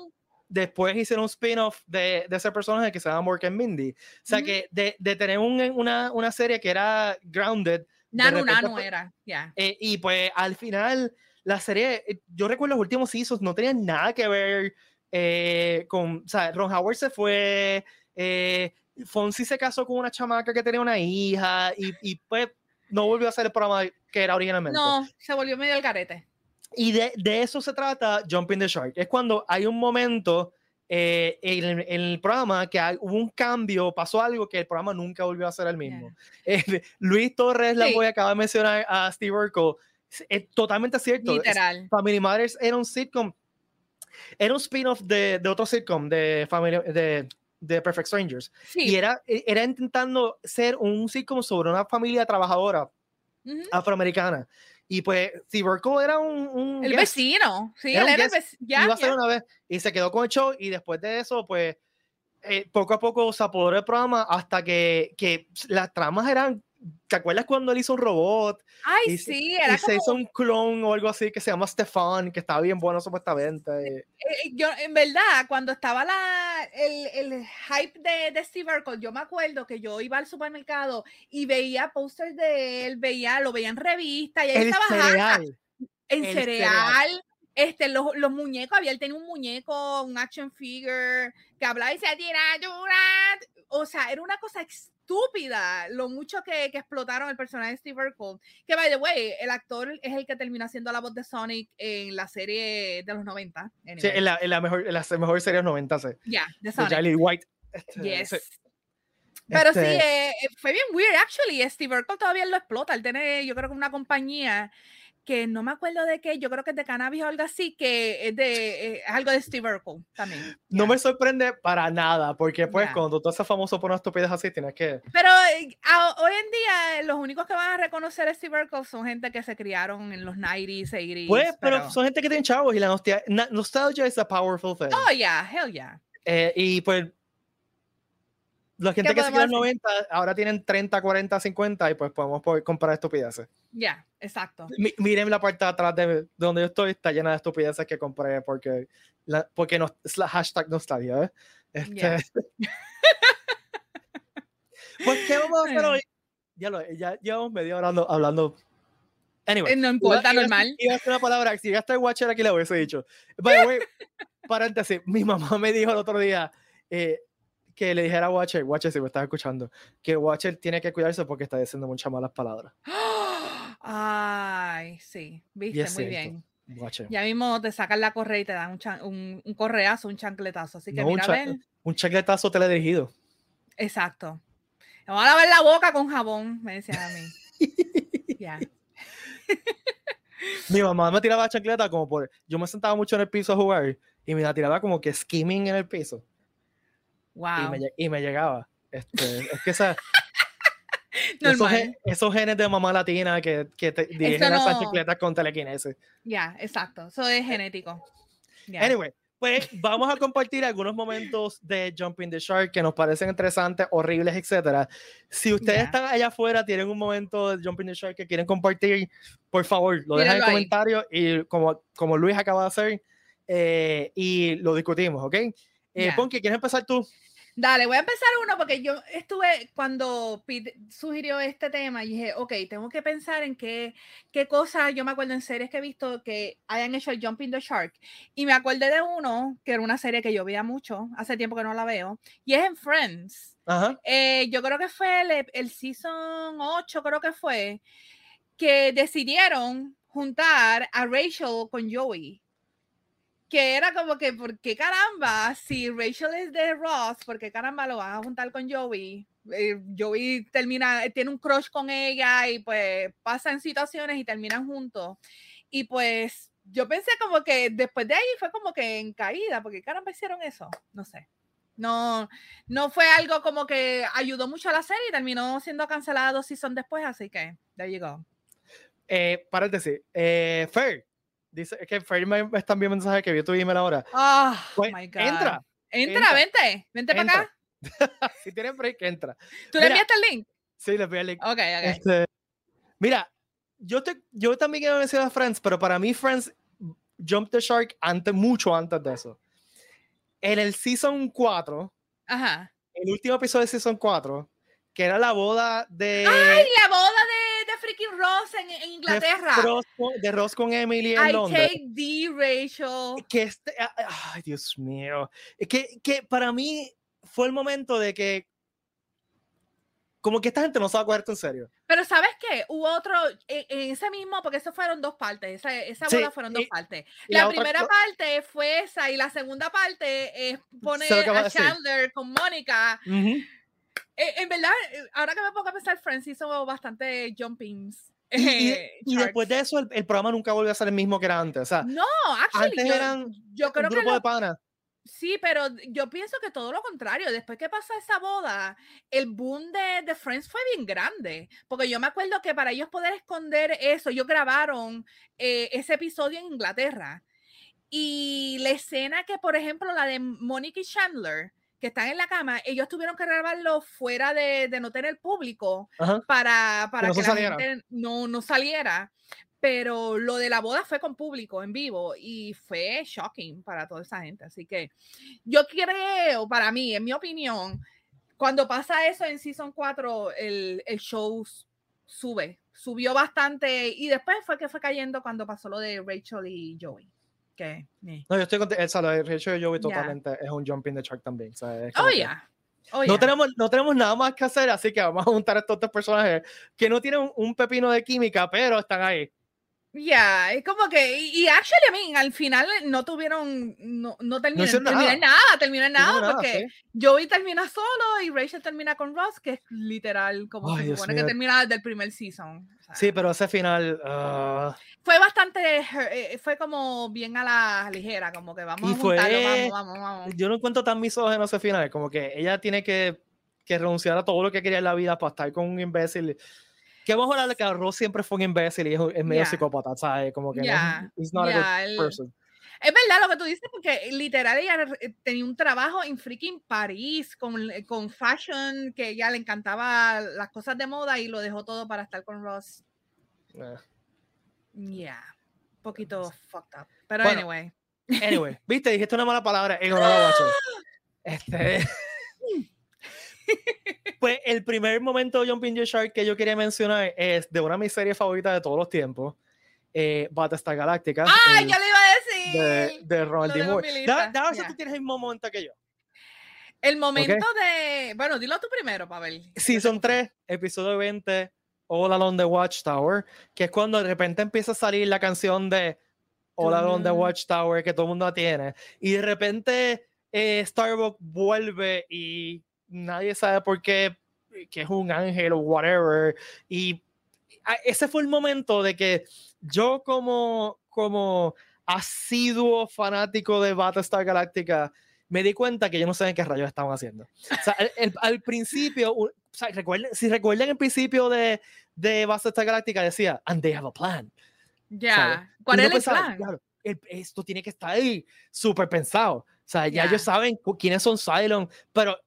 después hicieron un spin-off de, de ese personaje que se llama Mork and Mindy. O sea, Ujú. que de, de tener un- una, una serie que era grounded, Nanu fue- era, ya. eh, y pues al final, la serie, eh, yo recuerdo los últimos seasons, no tenían nada que ver eh, con, o sea, Ron Howard se fue, eh, Fonsi se casó con una chamaca que tenía una hija y, y pues no volvió a hacer el programa que era originalmente. No, se volvió medio el garete. Y de, de eso se trata Jumping the Shark. Es cuando hay un momento eh, en, el- en el programa que hay- hubo un cambio, pasó algo que el programa nunca volvió a ser el mismo. Eh, Luis Torres la Sí. voy acaba de mencionar a Steve Urkel. Es, es totalmente cierto. Es- Literal. Family Matters era un sitcom, era un spin-off de, de otro sitcom de, Family, de, de Perfect Strangers. Y Sí. era, e, era intentando ser un sitcom sobre una familia trabajadora afroamericana. Y pues Urkel era un... un El guest. vecino, sí, Era él era el vecino. Ya, iba a ser ya. una vez y se quedó con el show y después de eso pues eh, poco a poco se apoderó del programa hasta que, que las tramas eran ¿te acuerdas cuando él hizo un robot Ay, y sí, y era se hizo como, un clon o algo así que se llama Stefan que estaba bien bueno supuestamente eh, yo, en verdad, cuando estaba la, el, el hype de, de Steve Urkel, yo me acuerdo que yo iba al supermercado y veía pósters de él, veía, lo veía en revista y él el estaba cereal en el cereal. cereal. Este, los, los muñecos, había él tenía un muñeco, un action figure, que hablaba y llorar. O sea, era una cosa estúpida lo mucho que, que explotaron el personaje de Steve Urkel. Que, by the way, el actor es el que termina haciendo la voz de Sonic en la serie de los 90. Sí, anyway. en, la, en la mejor en la mejor serie de los 90 sí, Ya, de de Sonic. Charlie White Este, Yes. sí, Pero sí, este, eh, eh, fue bien weird, actually. Steve Urkel todavía lo explota. Él tiene, yo creo que una compañía que no me acuerdo de qué, yo creo que es de cannabis o algo así, que es de eh, algo de Steve Urkel también. no ya. me sorprende para nada porque pues Ya. cuando tú haces famoso por una estupidez así tienes que Pero eh, a- hoy en día eh, los únicos que van a reconocer a Steve Urkel son gente que se criaron en los 90s, 80s. Pues, pero son gente que tiene chavos y la nostalgia, nostalgia es a powerful thing. Oh, yeah, hell yeah. Eh, y pues, la gente ¿Qué que se quedó en podemos 90 ahora tienen 30, 40, 50 y pues podemos po- comprar estupideces. Ya, exacto. Mi- miren la parte de atrás de, de donde yo estoy, está llena de estupideces que compré porque, la, porque no, es la hashtag nostalgia. ¿eh? Este, Ya. pues, ¿qué vamos a hacer hoy? Ya lo ya llevamos media hora hablando. hablando. Anyway, Eh, No importa, iba normal. Iba a una palabra, si llegaste al Watcher aquí le hubiese dicho. By the way, paréntesis, mi mamá me dijo el otro día eh, que le dijera a Watcher, Watcher si me estás escuchando, que Watcher tiene que cuidarse porque está diciendo muchas malas palabras. Ay, sí, viste, muy bien. Watcher. Ya mismo te sacan la correa y te dan un, chan- un, un correazo, un chancletazo. Así que No, un, mira, a cha- ver. un chaquetazo teledirigido. Exacto. Me voy a lavar la boca con jabón, me decían a mí. Ya. Mi mamá me tiraba la chancleta como por. Yo me sentaba mucho en el piso a jugar y me la tiraba como que skimming en el piso y, Wow. me, lle- y me llegaba. Este, es que esa, esos, gen- esos genes de mamá latina que, que te dirigen no- chancletas con telequinesis. Ya, exacto. Eso es genético. Ya. Anyway, Pues vamos a compartir algunos momentos de Jumping the Shark que nos parecen interesantes, horribles, etcétera. Si ustedes están allá afuera, tienen un momento de Jumping the Shark que quieren compartir, por favor, lo dejan en el comentario y como, como Luis acaba de hacer, eh, y lo discutimos, ¿ok? Eh, Ponky, ¿quieres empezar tú? Dale, voy a empezar uno porque yo estuve cuando Pete sugirió este tema y dije, ok, tengo que pensar en qué, qué cosas yo me acuerdo en series que he visto que hayan hecho el Jumping the Shark. Y me acordé de uno, que era una serie que yo veía mucho, hace tiempo que no la veo, y es en Friends. Eh, yo creo que fue el, el season 8, creo que fue, que decidieron juntar a Rachel con Joey que era como que, ¿por qué caramba? Si Rachel es de Ross, ¿por qué caramba lo van a juntar con Joey? Eh, Joey termina, tiene un crush con ella y pues pasan situaciones y terminan juntos. Y pues yo pensé como que después de ahí fue como que en caída, porque caramba hicieron eso, no sé. No, no fue algo como que ayudó mucho a la serie y terminó siendo cancelada dos seasons después, así que, there you go. Eh, paréntesis, eh, Fair, Dice es que Freddy me está enviando mensaje que vio tu email ahora. Oh, my God. Entra. Entra, vente. Vente para acá. si tienes break, entra. ¿Tú le enviaste el link? Sí, le envié el link. Ok, ok. Este, mira, yo, te, yo también quiero mencionar a Friends, pero para mí Friends Jump the Shark antes, mucho antes de eso. En el Season 4, Ajá. el último episodio de Season 4, que era la boda de... ¡Ay, la boda de freaking Ross en, Inglaterra. De Ross, con, Emily en I Londres. take the Rachel. Que este, ay, Dios mío. Que, que para mí fue el momento de que como que esta gente no se va a en serio. Pero ¿sabes qué? Hubo otro, en, ese mismo, porque eso fueron dos partes, esa, esa boda fueron dos partes. La, primera parte fue esa y la segunda parte es poner a Chandler con Mónica. Eh, en verdad, eh, ahora que me pongo a pensar, Friends hizo bastante jumpings. Y, y, después de eso, el, programa nunca volvió a ser el mismo que era antes. O sea, no, actually, antes eran yo creo un grupo de panas. Sí, pero yo pienso que todo lo contrario. Después que pasa esa boda, el boom de, de, Friends fue bien grande. Porque yo me acuerdo que para ellos poder esconder eso, ellos grabaron eh, ese episodio en Inglaterra. Y la escena que, por ejemplo, la de Monica y Chandler, que están en la cama, ellos tuvieron que grabarlo fuera de, de no tener público para, para que, la gente no, no saliera. Pero lo de la boda fue con público, en vivo, y fue shocking para toda esa gente. Así que yo creo, para mí, en mi opinión, cuando pasa eso en Season 4, el, el show sube, subió bastante, y después fue que fue cayendo cuando pasó lo de Rachel y Joey. No, yo estoy contento. Esa, de Rachel Joey totalmente es un jump in the shark también. oh, yeah. Oh, no, tenemos, no tenemos nada más que hacer, así que vamos a juntar a estos tres personajes que no tienen un pepino de química, pero están ahí. Ya, es como que, y, actually, I mean, al final no tuvieron, no, no terminaron, nada, terminó en nada, porque Joey termina solo y Rachel termina con Ross, que es literal como se supone que termina desde el primer season. sí, pero ese final... Ah. Fue bastante, eh, fue como bien a la ligera, como que vamos a juntarlo, vamos, vamos, vamos. Yo no encuentro tan misógeno ese final, como que ella tiene que, que renunciar a todo lo que quería en la vida para estar con un imbécil que vamos a hablar que Ross siempre fue un imbécil y es, medio psicópata, ¿sabes? Como que yeah. no, not a good person. Es verdad lo que tú dices, porque literal ella tenía un trabajo en freaking París con, con fashion, que ella le encantaba las cosas de moda y lo dejó todo para estar con Ross. Yeah. un poquito fucked up. Pero anyway. Anyway, viste, dijiste una mala palabra en honor a Este. Pues el primer momento de Jumping the Shark que yo quería mencionar es de una de mis series favoritas de todos los tiempos, eh, Battlestar Galactica. ¡Ah, ya le iba a decir! De, de Ronald D. Moore. Da, da yeah. tú tienes el mismo momento que yo. El momento de... Bueno, dilo tú primero, Pavel. Season 3, episodio 20, All Along the Watchtower, que es cuando de repente empieza a salir la canción de All Along the Watchtower que todo el mundo tiene. Y de repente eh, Starbucks vuelve y nadie sabe por qué, que es un ángel o whatever. Y ese fue el momento de que yo como, como asiduo fanático de Battlestar Galactica, me di cuenta que yo no sabía qué rayos estaban haciendo. O sea, al principio, o sea, recuerden, si recuerdan el principio de, de Battlestar Galactica, decía, and they have a plan. Ya, ¿cuál es el plan? esto tiene que estar ahí súper pensado. O sea, ya ellos saben quiénes son Cylon, pero,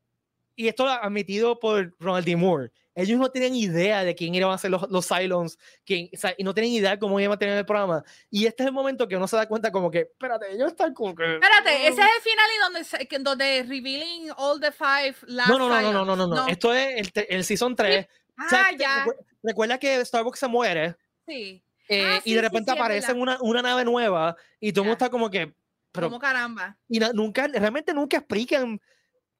y esto admitido por Ronald D. Moore, ellos no tienen idea de quién iban a ser los, los Cylons, quién, o sea, y no tienen idea cómo iban a tener el programa. Y este es el momento que uno se da cuenta como que, espérate, ellos están como que... Espérate, ese es el final y donde, donde revealing all the five last no, no, no, no, no, no, no, Esto es el, el Season 3. Ah, ya. Recuerda que Starbucks se muere. Sí. Eh, ah, y de repente aparece una, una, nave nueva y todo el mundo está como que... Pero, como caramba. Y nunca, realmente nunca explican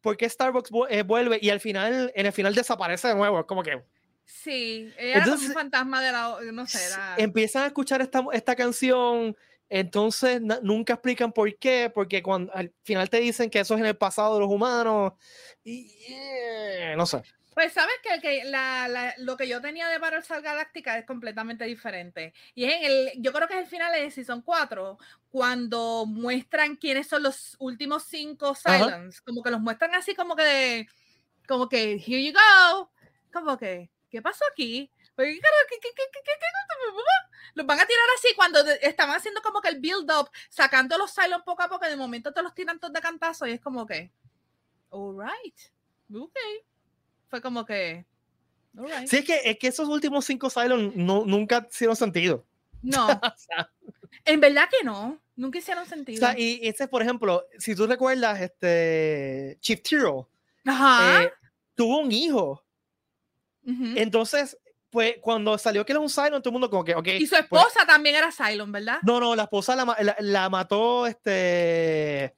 por qué Starbucks eh, vuelve y al final, en el final desaparece de nuevo. Es como que. Sí, ella Entonces, como un fantasma de la. No sé, era... Empiezan a escuchar esta, esta canción. Entonces nunca explican por qué, porque cuando al final te dicen que eso es en el pasado de los humanos. Y no sé. Pues sabes que, que la, la, lo que yo tenía de Battlestar Galáctica es completamente diferente. Y es en el, yo creo que es el final de Season 4, cuando muestran quiénes son los últimos cinco Silence. Como que los muestran así como que, como que, here you go. Como que, ¿qué pasó aquí? Los van a tirar así cuando estaban haciendo como que el build up, sacando los Silence poco a poco, de momento te los tiran todos de cantazo y es como que, alright, ok fue como que. Sí, es que, es que esos últimos cinco Cylon no, nunca hicieron sentido. No. en verdad que no. Nunca hicieron sentido. O sea, y ese, por ejemplo, si tú recuerdas, este Chief Tiro eh, tuvo un hijo. Entonces, pues cuando salió que era un Cylon, todo el mundo como que, ok. Y su pues esposa también era Cylon, ¿verdad? No, no, la esposa la, la, la mató, este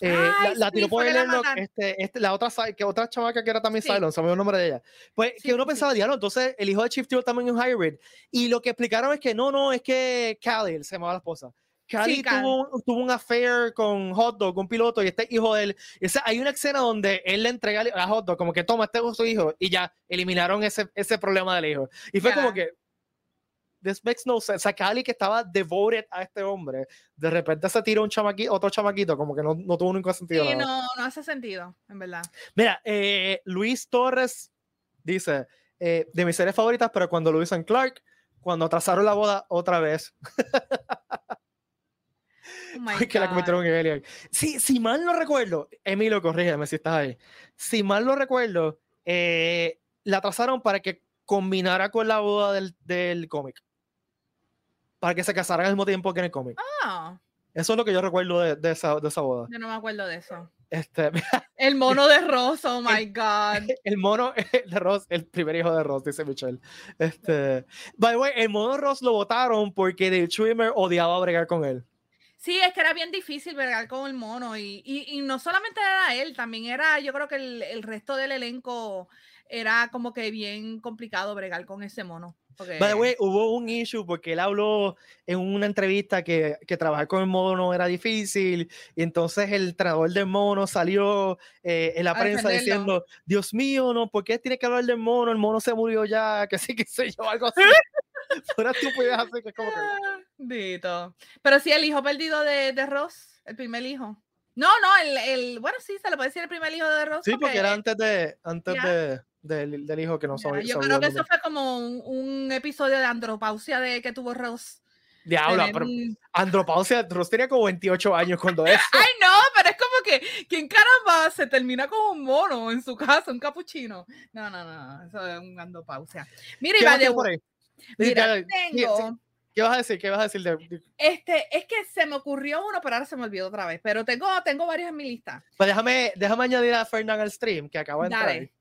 eh, la, tiró por el este, este, la otra, que otra chavaca que era también sí. Silent, el nombre de ella. Pues que uno pensaba, diablo, entonces el hijo de Chief Tiro también es un hybrid. Y lo que explicaron es que no, no, es que Callie, se llamaba la esposa. Callie tuvo, tuvo, un affair con Hot Dog, un piloto, y este hijo de él. hay una escena donde él le entrega a Hot Dog, como que toma, este es su hijo, y ya eliminaron ese, ese problema del hijo. Y fue como que, this makes no sense. O sea, Cali que estaba devoted a este hombre, de repente se tira un chamaquito, otro chamaquito, como que no, no tuvo ningún sentido. Sí, no, no hace sentido, en verdad. Mira, eh, Luis Torres dice, eh, de mis series favoritas, pero cuando Luis en Clark, cuando atrasaron la boda otra vez. Oh que la cometieron en Alien. Sí, si mal no recuerdo, Emilio, corrígeme si estás ahí. Si mal no recuerdo, eh, la atrasaron para que combinara con la boda del, del cómic para que se casaran al mismo tiempo que en el cómic. Ah. Eso es lo que yo recuerdo de, de, esa, de esa boda. Yo no me acuerdo de eso. Este, el mono de Ross, oh my God. El mono de Ross, el primer hijo de Ross, dice Michelle. Este, by the way, el mono de Ross lo votaron porque Dave Schwimmer odiaba bregar con él. Sí, es que era bien difícil bregar con el mono y, y, y, no solamente era él, también era, yo creo que el, el resto del elenco era como que bien complicado bregar con ese mono. Okay. By the way, hubo un issue porque él habló en una entrevista que, que trabajar con el mono era difícil y entonces el entrenador del mono salió eh, en la prensa diciendo, Dios mío, no, ¿por qué tiene que hablar del mono? El mono se murió ya, que sí, que sé yo, algo así. Estupidez así que es como que... Dito. Pero sí, el hijo perdido de, de Ross, el primer hijo. No, no, el, el, bueno, sí, se le puede decir el primer hijo de Ross. Sí, porque, era antes de, antes de, del, del, hijo que no sabía. Yo creo que eso fue como un, un, episodio de andropausia de que tuvo Ross. Diablo, pero andropausia, Ross tenía como 28 años cuando eso. Ay, no, pero es como que, ¿quién caramba se termina como un mono en su casa, un capuchino? No, no, no, eso es un andropausia. Mira, Iván. Mira, tengo... ¿Qué vas a decir? ¿Qué vas a decir de... Este, es que se me ocurrió uno, pero ahora se me olvidó otra vez. Pero tengo, tengo varios en mi lista. Pues déjame, déjame añadir a Fernando al stream, que acaba de entrar. Dale.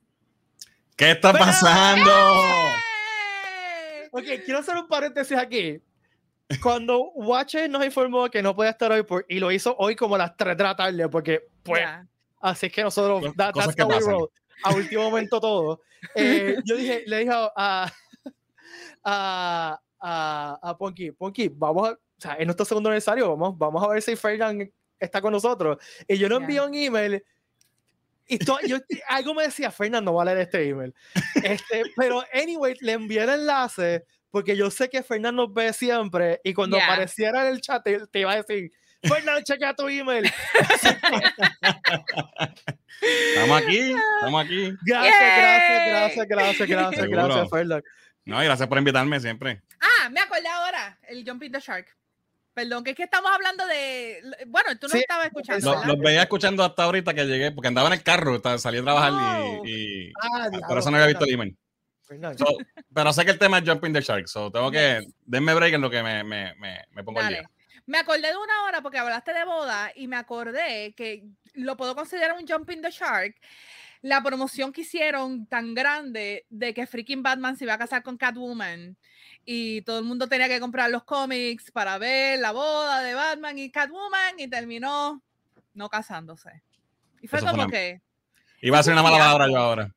¿Qué está pasando? ¡Eh! Ok, quiero hacer un paréntesis aquí. Cuando Watcher nos informó que no podía estar hoy por, y lo hizo hoy como a las 3 de la tarde, porque pues, yeah. así que nosotros, that, that's que a último momento todo. Eh, yo dije, le dije a, a, a, a Ponky, Ponky, vamos a, o sea, en nuestro segundo aniversario, vamos, vamos a ver si Fernan está con nosotros. Y yo le envié un email. Y todo, yo, algo me decía, Fernando, va a leer este email. Este, pero, anyway, le envié el enlace porque yo sé que Fernando ve siempre y cuando yeah. apareciera en el chat te, te iba a decir, Fernando, chequea tu email. estamos aquí, estamos aquí. Gracias, gracias, gracias, gracias, gracias, gracias, Fernando. No, y gracias por invitarme siempre. Ah, me acordé ahora, el Jumping the Shark. Perdón, que es que estamos hablando de. Bueno, tú no Sí, estabas escuchando. Los veía escuchando hasta ahorita que llegué, porque andaba en el carro, estaba- salí a trabajar Oh. y, y- Ah, por eso no había visto el email. Fernan. So, pero sé que el tema es Jumping the Shark, so tengo que. Denme break en lo que me, me, me, me pongo al Dale. día. Me acordé de una hora porque hablaste de boda y me acordé que lo puedo considerar un Jumping the Shark. La promoción que hicieron tan grande de que freaking Batman se iba a casar con Catwoman y todo el mundo tenía que comprar los cómics para ver la boda de Batman y Catwoman y terminó no casándose. Y fue Eso fue como una- que, Iba a hacer una mala palabra yo ahora.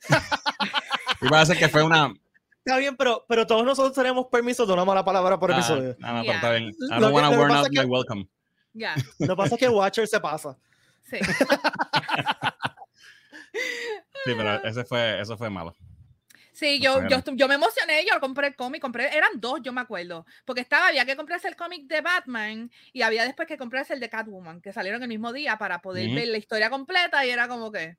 Iba a decir que fue una. Está bien, pero, pero todos nosotros tenemos permiso de una mala palabra por Ah, episodio. ah, no, Yeah. pero está bien. I Lo don't lo que burn pasa out my welcome. ya, Lo que pasa es que Watcher se pasa. sí. Sí, pero ese fue, eso fue malo. Sí, yo, yo, yo me emocioné, yo compré el cómic, compré, eran dos, yo me acuerdo, porque estaba, había que comprarse el cómic de Batman y había después que comprarse el de Catwoman, que salieron el mismo día para poder ver la historia completa y era como que,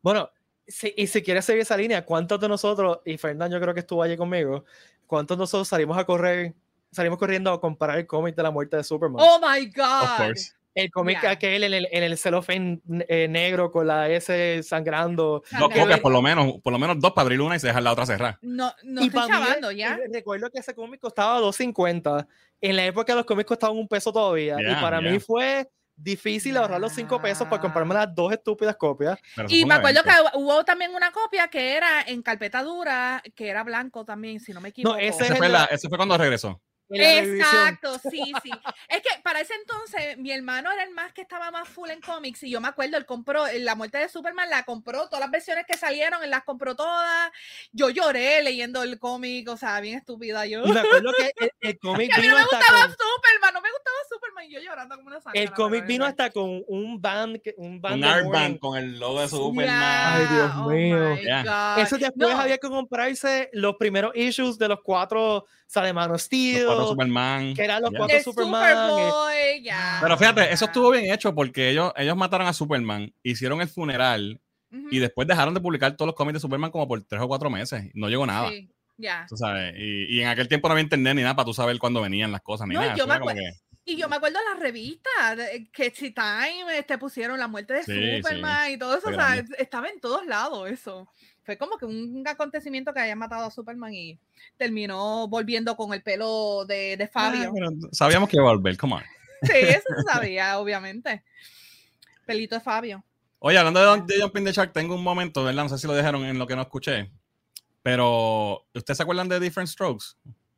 Bueno, si, y si quieres seguir esa línea, ¿cuántos de nosotros, y Fernando yo creo que estuvo allí conmigo, ¿cuántos de nosotros salimos a correr, salimos corriendo a comparar el cómic de la muerte de Superman? oh my Of God. course. El cómic yeah. aquel en el, en el celofán eh, negro con la S sangrando. Dos copias, por lo menos, por lo menos dos para abrir una y se dejar la otra cerrada. No, no y estoy mí, chavando ya. eh, recuerdo que ese cómic costaba 2.50. En la época los cómics costaban un peso todavía. y Yeah, para mí fue difícil ahorrar los 5 pesos para comprarme las dos estúpidas copias. Y me acuerdo evento. que hubo también una copia que era en carpeta dura, que era blanco también, si no me equivoco. ese Ese es fue, el- la- ese fue cuando regresó. En la revisión. Exacto, sí, sí. Es que para ese entonces mi hermano era el más que estaba más full en cómics y yo me acuerdo, él compró La muerte de Superman, la compró, todas las versiones que salieron, él las compró todas. Yo lloré leyendo el cómic, o sea, bien estúpida yo. Y me acuerdo que el, el cómic mí no vino me hasta gustaba con, Superman, no me gustaba Superman y yo llorando como una sangre. el cómic vino hasta con un band, un band Un artband Warning. con el logo de Superman. Ay, Dios mío. Yeah. Eso después No. había que comprarse los primeros issues de los cuatro, o sea, de Man of Steel, cuatro Superman. que eran los Yeah. cuatro Superman. eh, Superboy, ya. Pero fíjate, eso estuvo bien hecho porque ellos, ellos mataron a Superman, hicieron el funeral y después dejaron de publicar todos los cómics de Superman como por tres o cuatro meses. No llegó nada. sí, ya. Tú sabes, y, y en aquel tiempo no había internet ni nada para tú saber cuándo venían las cosas ni No, nada. yo me acuerdo- que- Y yo me acuerdo de las revistas, de- que si Time este, pusieron la muerte de Sí, sí. Superman y todo eso, o sea, estaba en todos lados eso. Fue como que un acontecimiento que haya matado a Superman y terminó volviendo con el pelo de, de Fabio. Ah, pero sabíamos que iba a volver, come on. Sí, eso se sabía, obviamente. Pelito de Fabio. Oye, hablando de, Don- de Jumping the Shark, tengo un momento, ¿verdad? No sé si lo dejaron en lo que no escuché. Pero, ¿ustedes se acuerdan de Different Strokes?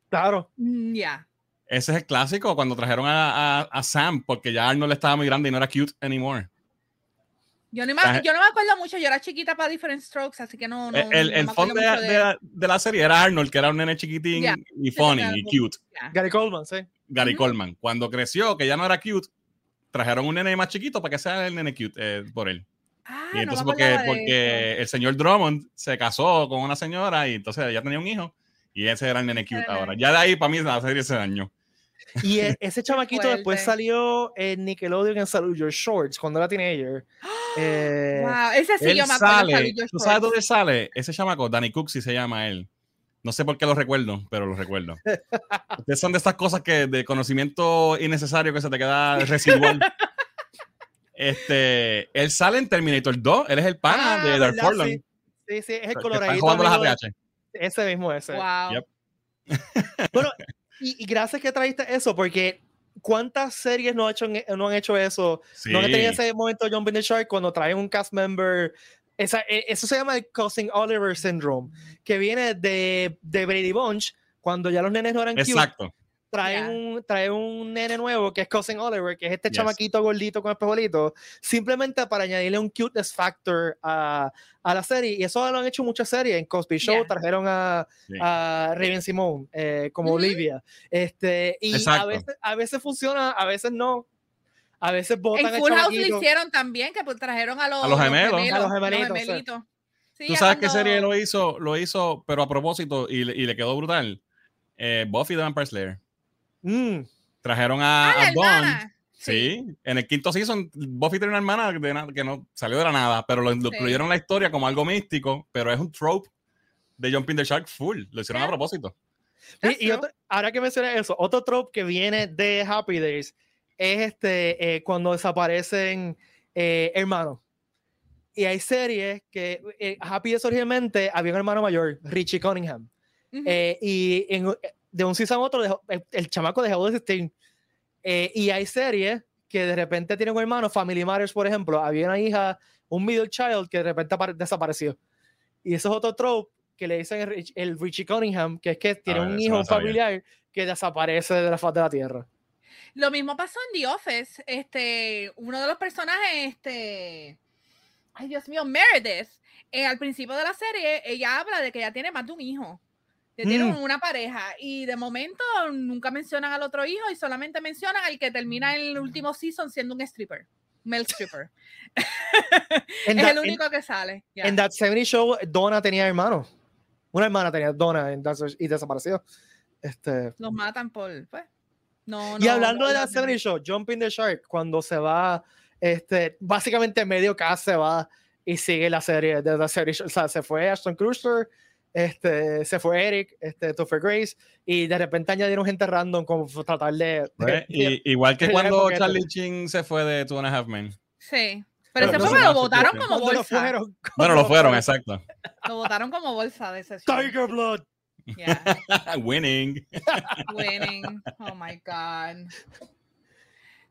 Claro. Mm, Ya. Ese es el clásico cuando trajeron a, a- a Sam, porque ya Arnold estaba muy grande y no era cute anymore. Yo, no me, La- yo no me acuerdo mucho, yo era chiquita para Different Strokes, así que no. no Eh, el no el fondo de, de la, de la serie era Arnold, que era un nene chiquitín Ya. y funny y cute. Ya. Gary Coleman, sí. Gary. Coleman. Cuando creció, que ya no era cute, trajeron un nene más chiquito para que sea el nene cute eh, por él. Ah, Y no entonces, porque, acordaba de porque el señor Drummond se casó con una señora y entonces ella tenía un hijo y ese era el nene cute ahora. Ya de ahí, para mí, la serie se dañó. Y e- ese chamaquito después salió en Nickelodeon en Salute Your Shorts cuando era teenager. Eh, Wow, ese sí yo me sale, Salud, ¿tú sabes dónde sale? Ese chamaco, Danny Cook, si se llama él. No sé por qué lo recuerdo, pero lo recuerdo. Ustedes son de estas cosas que de conocimiento innecesario que se te queda residual. este, él sale en Terminator 2, él es el pana Ah, de Dark. Forlorn. Sí, sí, sí, es el coloradito. Ese mismo, ese. Wow. Yep. Bueno, y, y gracias que trajiste eso, porque ¿cuántas series no, ha hecho, en- no han hecho eso? Sí. No han tenido ese momento Jumping the Shark cuando traen un cast member. Esa, e- eso se llama el Cousin Oliver Syndrome, que viene de, de Brady Bunch, cuando ya los nenes no eran cute. Traen, Ya. un, traen un nene nuevo que es Cousin Oliver, que es este Yes. chamaquito gordito con espejuelito, simplemente para añadirle un cuteness factor a, a la serie. Y eso lo han hecho muchas series. En Cosby Show Ya. trajeron a, Sí. a Raven Simone eh, como Ujú. Olivia. Este, y a veces, a veces funciona, a veces no. A veces En botan al Full House lo hicieron también, que pues, trajeron a los, A los gemelos. A los los gemelitos, sí. gemelitos. Sí, ¿Tú sabes qué cuando- serie lo hizo? Lo hizo, pero a propósito, y, le- y le quedó brutal. Eh, Buffy the Vampire Slayer. Mm, Trajeron a, Ah, a Dawn. Sí. en el quinto season, Buffy tenía una hermana de que no salió de la nada, pero lo, lo Sí. incluyeron en la historia como algo místico, pero es un trope de Jumping the Shark full. Lo hicieron a Ya. propósito. Y, y otro- ahora que mencionas eso, otro trope que viene de Happy Days es este eh, cuando desaparecen eh, hermanos. Y hay series que eh, Happy Days originalmente había un hermano mayor, Richie Cunningham. Eh, y en- de un season a otro dejó- el, el chamaco dejó de existir. Eh, y hay series que de repente tienen un hermano, Family Matters, por ejemplo, había una hija, un middle child que de repente apare- desapareció. Y eso es otro trope que le dicen el, Rich- el Richie Cunningham, que es que tiene Ah, un hijo, familiar que desaparece de la faz de la tierra. Lo mismo pasó en The Office. Este, uno de los personajes, este, ay Dios mío, Meredith, eh, al principio de la serie, ella habla de que ella tiene más de un hijo. Que tiene Mm. una pareja y de momento nunca mencionan al otro hijo y solamente mencionan al que termina el último season siendo un stripper, male stripper. Es That- el único que sale. ya. En That 70 Show, Donna tenía hermanos. Una hermana tenía Donna en That 70 y desapareció. Este, Los matan por, pues, no, y no, hablando no, de That no. 70 Show, Jumping the Shark, cuando se va, este, básicamente medio cast se va y sigue la serie de The 70 Show. O sea, se fue Ashton Kutcher, este, se fue Eric, este, Topher Grace, y de repente añadieron gente random como tratar de... Pues, de- y- igual que cuando. Charlie Chin se fue de Two and a Half Men. Sí. Pero Pero, ese fue lo votaron como lo bolsa. Bueno, lo fueron, exacto. Lo votaron como bolsa de ese show. Tiger Blood. Yeah. Winning. Winning. Oh my God.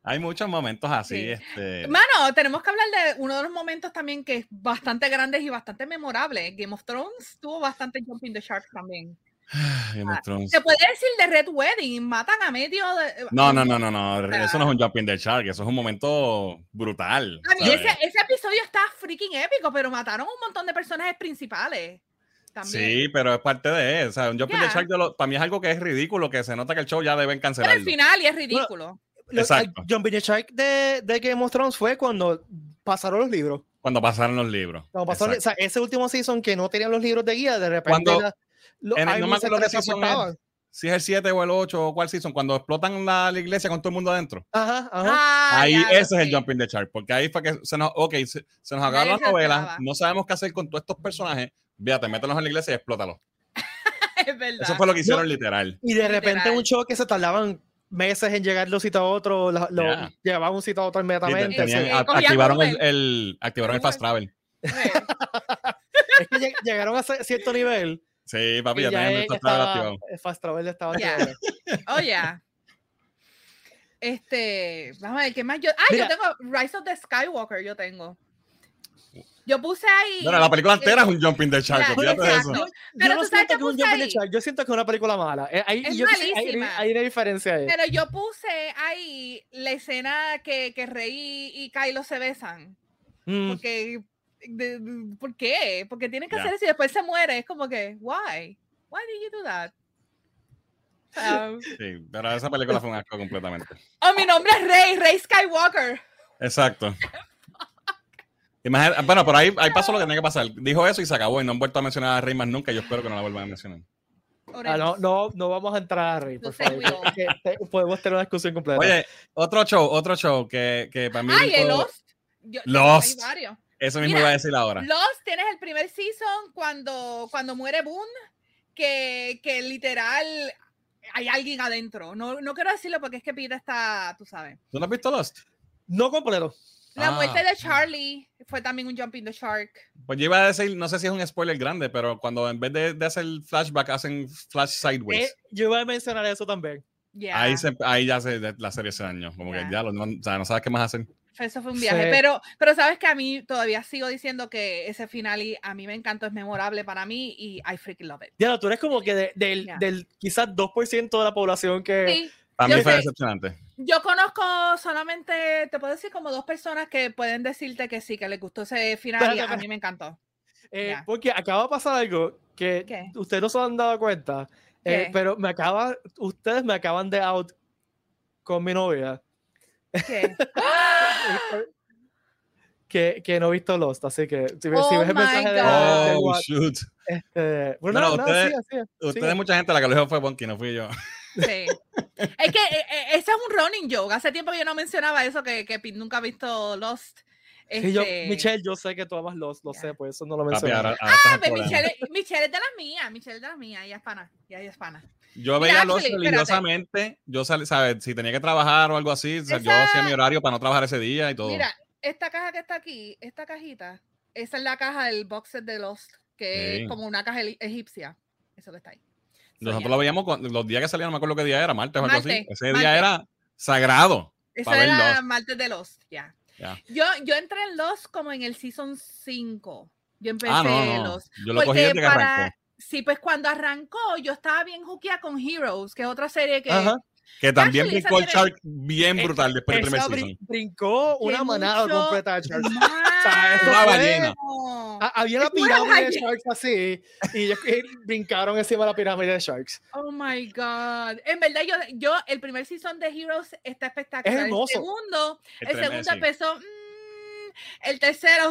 Hay muchos momentos así. Sí. Este, Mano, tenemos que hablar de uno de los momentos también que es bastante grandes y bastante memorables. Game of Thrones tuvo bastante Jumping the Shark también. Game of Thrones. Se puede decir de Red Wedding, matan a medio de. No, no, no, no, no. Eso no es un jumping the shark, eso es un momento brutal. A mí ese, ese episodio está freaking épico, pero mataron un montón de personajes principales. También. Sí, pero es parte de eso. O sea, un jumping the Ya. shark de lo- para mí es algo que es ridículo, que se nota que el show ya deben Pero cancelarlo. al final y es ridículo. Lo- Exacto. el Jumping the Shark de, de Game of Thrones fue cuando pasaron los libros. Cuando pasaron los libros. Cuando pasaron, o sea, ese último season que no tenían los libros de guía, de repente Cuando- la- los en el- no me acuerdo qué season es. Si es el 7 o el 8 o cuál season, cuando explotan la, la iglesia con todo el mundo adentro. Ajá, ajá. Ah, ahí ya, ese es el jumping the shark, porque ahí fue que se nos, ok, se, se nos acabó Nadie la se novela, esperaba. no sabemos qué hacer con todos estos personajes, fíjate, mételos en la iglesia y explótalos. Es verdad. Eso fue lo que hicieron literal. Y de repente Literal. un show que se tardaban meses en llegar de un sitio a otro, lo, lo- Ya. llevaban un sitio a otro Sí, inmediatamente. tenían- sí. a- Cogían activaron el, activaron el fast travel. Sí. Es que lleg- llegaron a cierto nivel. Sí, papi, ya ya tenían el fast travel activado. el fast travel estaba Ya. activado. Oh, yeah. Este, vamos a ver, ¿qué más yo? Ah, Mira. yo tengo Rise of the Skywalker, yo tengo. Yo puse ahí. Bueno, la película entera eh, es un jumping the shark, Ya, olvídate de eso. exacto. Yo Pero no tú sabes siento que que un Jumping the. Shark, yo siento que es una película mala. Eh, hay- Es yo que hay- hay, malísima. una diferencia ahí. Pero yo puse ahí la escena que, que Rey y Kylo se besan. Mm, Porque, de- de- ¿por qué? Porque tienen que Ya. hacer eso y después se muere. Es como que, why? Why did you do that? Ah, Sí, pero esa película fue un asco completamente. oh, mi nombre es Rey, Rey Skywalker. Exacto. Imagina- bueno, por ahí, ahí pasó lo que tenía que pasar. Dijo eso y se acabó y no han vuelto a mencionar a Rey más nunca. Yo espero que no la vuelvan a mencionar. ah, no, no, no vamos a entrar a reír, por No favor. Podemos tener una discusión completa. Oye, otro show, otro show que, que para mí. Ay, el todo- Lost. Yo- Lost. hay varios. Eso mismo Mira, iba a decir ahora. Lost tienes el primer season cuando, cuando muere Boone, que, que literal hay alguien adentro. No, no quiero decirlo porque es que Pete está, tú sabes. ¿Tú no has visto Lost? no completo. La Ah, muerte de. Charlie fue también un Jumping the Shark. Pues yo iba a decir, no sé si es un spoiler grande, pero cuando en vez de, de hacer flashback hacen flash sideways. Eh, yo iba a mencionar eso también. Yeah. Ahí, se, ahí ya se, la serie se dañó. Como Ya. que ya lo- no, o sea, no sabes qué más hacer. Eso fue un viaje. Sí. Pero, pero sabes que a mí todavía sigo diciendo que ese final y a mí me encantó, es memorable para mí y I freaking love it. Ya, tú eres como que de- del, Ya. del quizás 2% de la población que... Sí, Yo mí fue sé. decepcionante. Yo conozco solamente, te puedo decir como dos personas que pueden decirte que sí, que les gustó ese final y Espérate, a mí me encantó. Eh. Porque acaba de pasar algo que ¿Qué? ustedes no se han dado cuenta, eh, pero me acaba, ustedes me acaban de out con mi novia, ¿Qué? que, que no he visto Lost, así que si, ves- si Oh ves el my mensaje de, God. de Oh, shoot. este, bueno, no, no, ustedes- mucha gente, la que lo dijo fue Bonky, no fui yo. Sí. Es que eh, eh, ese es un running joke. Hace tiempo que yo no mencionaba eso, que, que Pete nunca ha visto Lost. Sí, yo, Este, Michelle, yo sé que tú amas los, lo sé, por eso no lo Papi, mencioné. ahora- ahora estás Ah, en pues. Michelle, Michelle es de las mías, Michelle es de las mías, ella es pana, ya ella es pana. Yo Mira, veía los actually, religiosamente. Yo, ¿sabes? Si tenía que trabajar o algo así, yo hacía mi horario para no trabajar ese día y todo. Mira, esta caja que está aquí, esta cajita, esa es la caja del box set de Lost, que Sí. es como una caja egipcia. Eso que está ahí. So, Nosotros lo veíamos cuando- los días que salían, no me acuerdo qué día era, martes o algo así. Ese día era sagrado. Ver era Lost. martes de Lost, ya. Yo, yo entré en Lost como en el season 5. Yo empecé Ah, no, no. Lost. Yo lo cogí Porque desde que para- arrancó. Sí, pues cuando arrancó, yo estaba bien juqueada con Heroes, que es otra serie que. Ajá. Que también esa brincó el Shark bien brutal después del primer season. brincó una manada mucho- completa de Sharks. ¡Más! sea, Una ballena. Ah, Había una pirámide de. Sharks así y ellos brincaron encima de la pirámide de Sharks. Oh my God. En verdad, yo, yo, el primer season de Heroes está espectacular. Es hermoso. El segundo, el segundo empezó. mm, el tercero,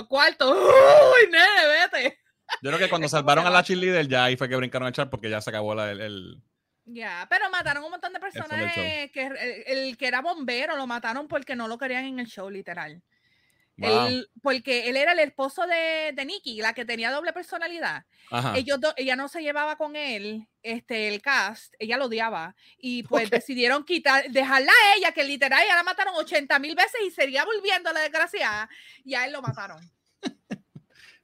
uh, cuarto, uy, nene, vete. Yo creo que cuando salvaron a la cheerleader, ya ahí fue que brincaron el Shark porque ya se acabó la- el, el- Ya, pero mataron un montón de personas. que el, el que era bombero lo mataron porque no lo querían en el show, literal. Wow. Él- porque él era el esposo de, de Nikki, la que tenía doble personalidad. Ajá. Ellos dos- ella no se llevaba con él, este, el cast, ella lo odiaba. Y pues Ok. decidieron quitar, dejarla a ella, que literal ya la mataron 80 mil veces y seguía volviendo la desgraciada. Y a él lo mataron.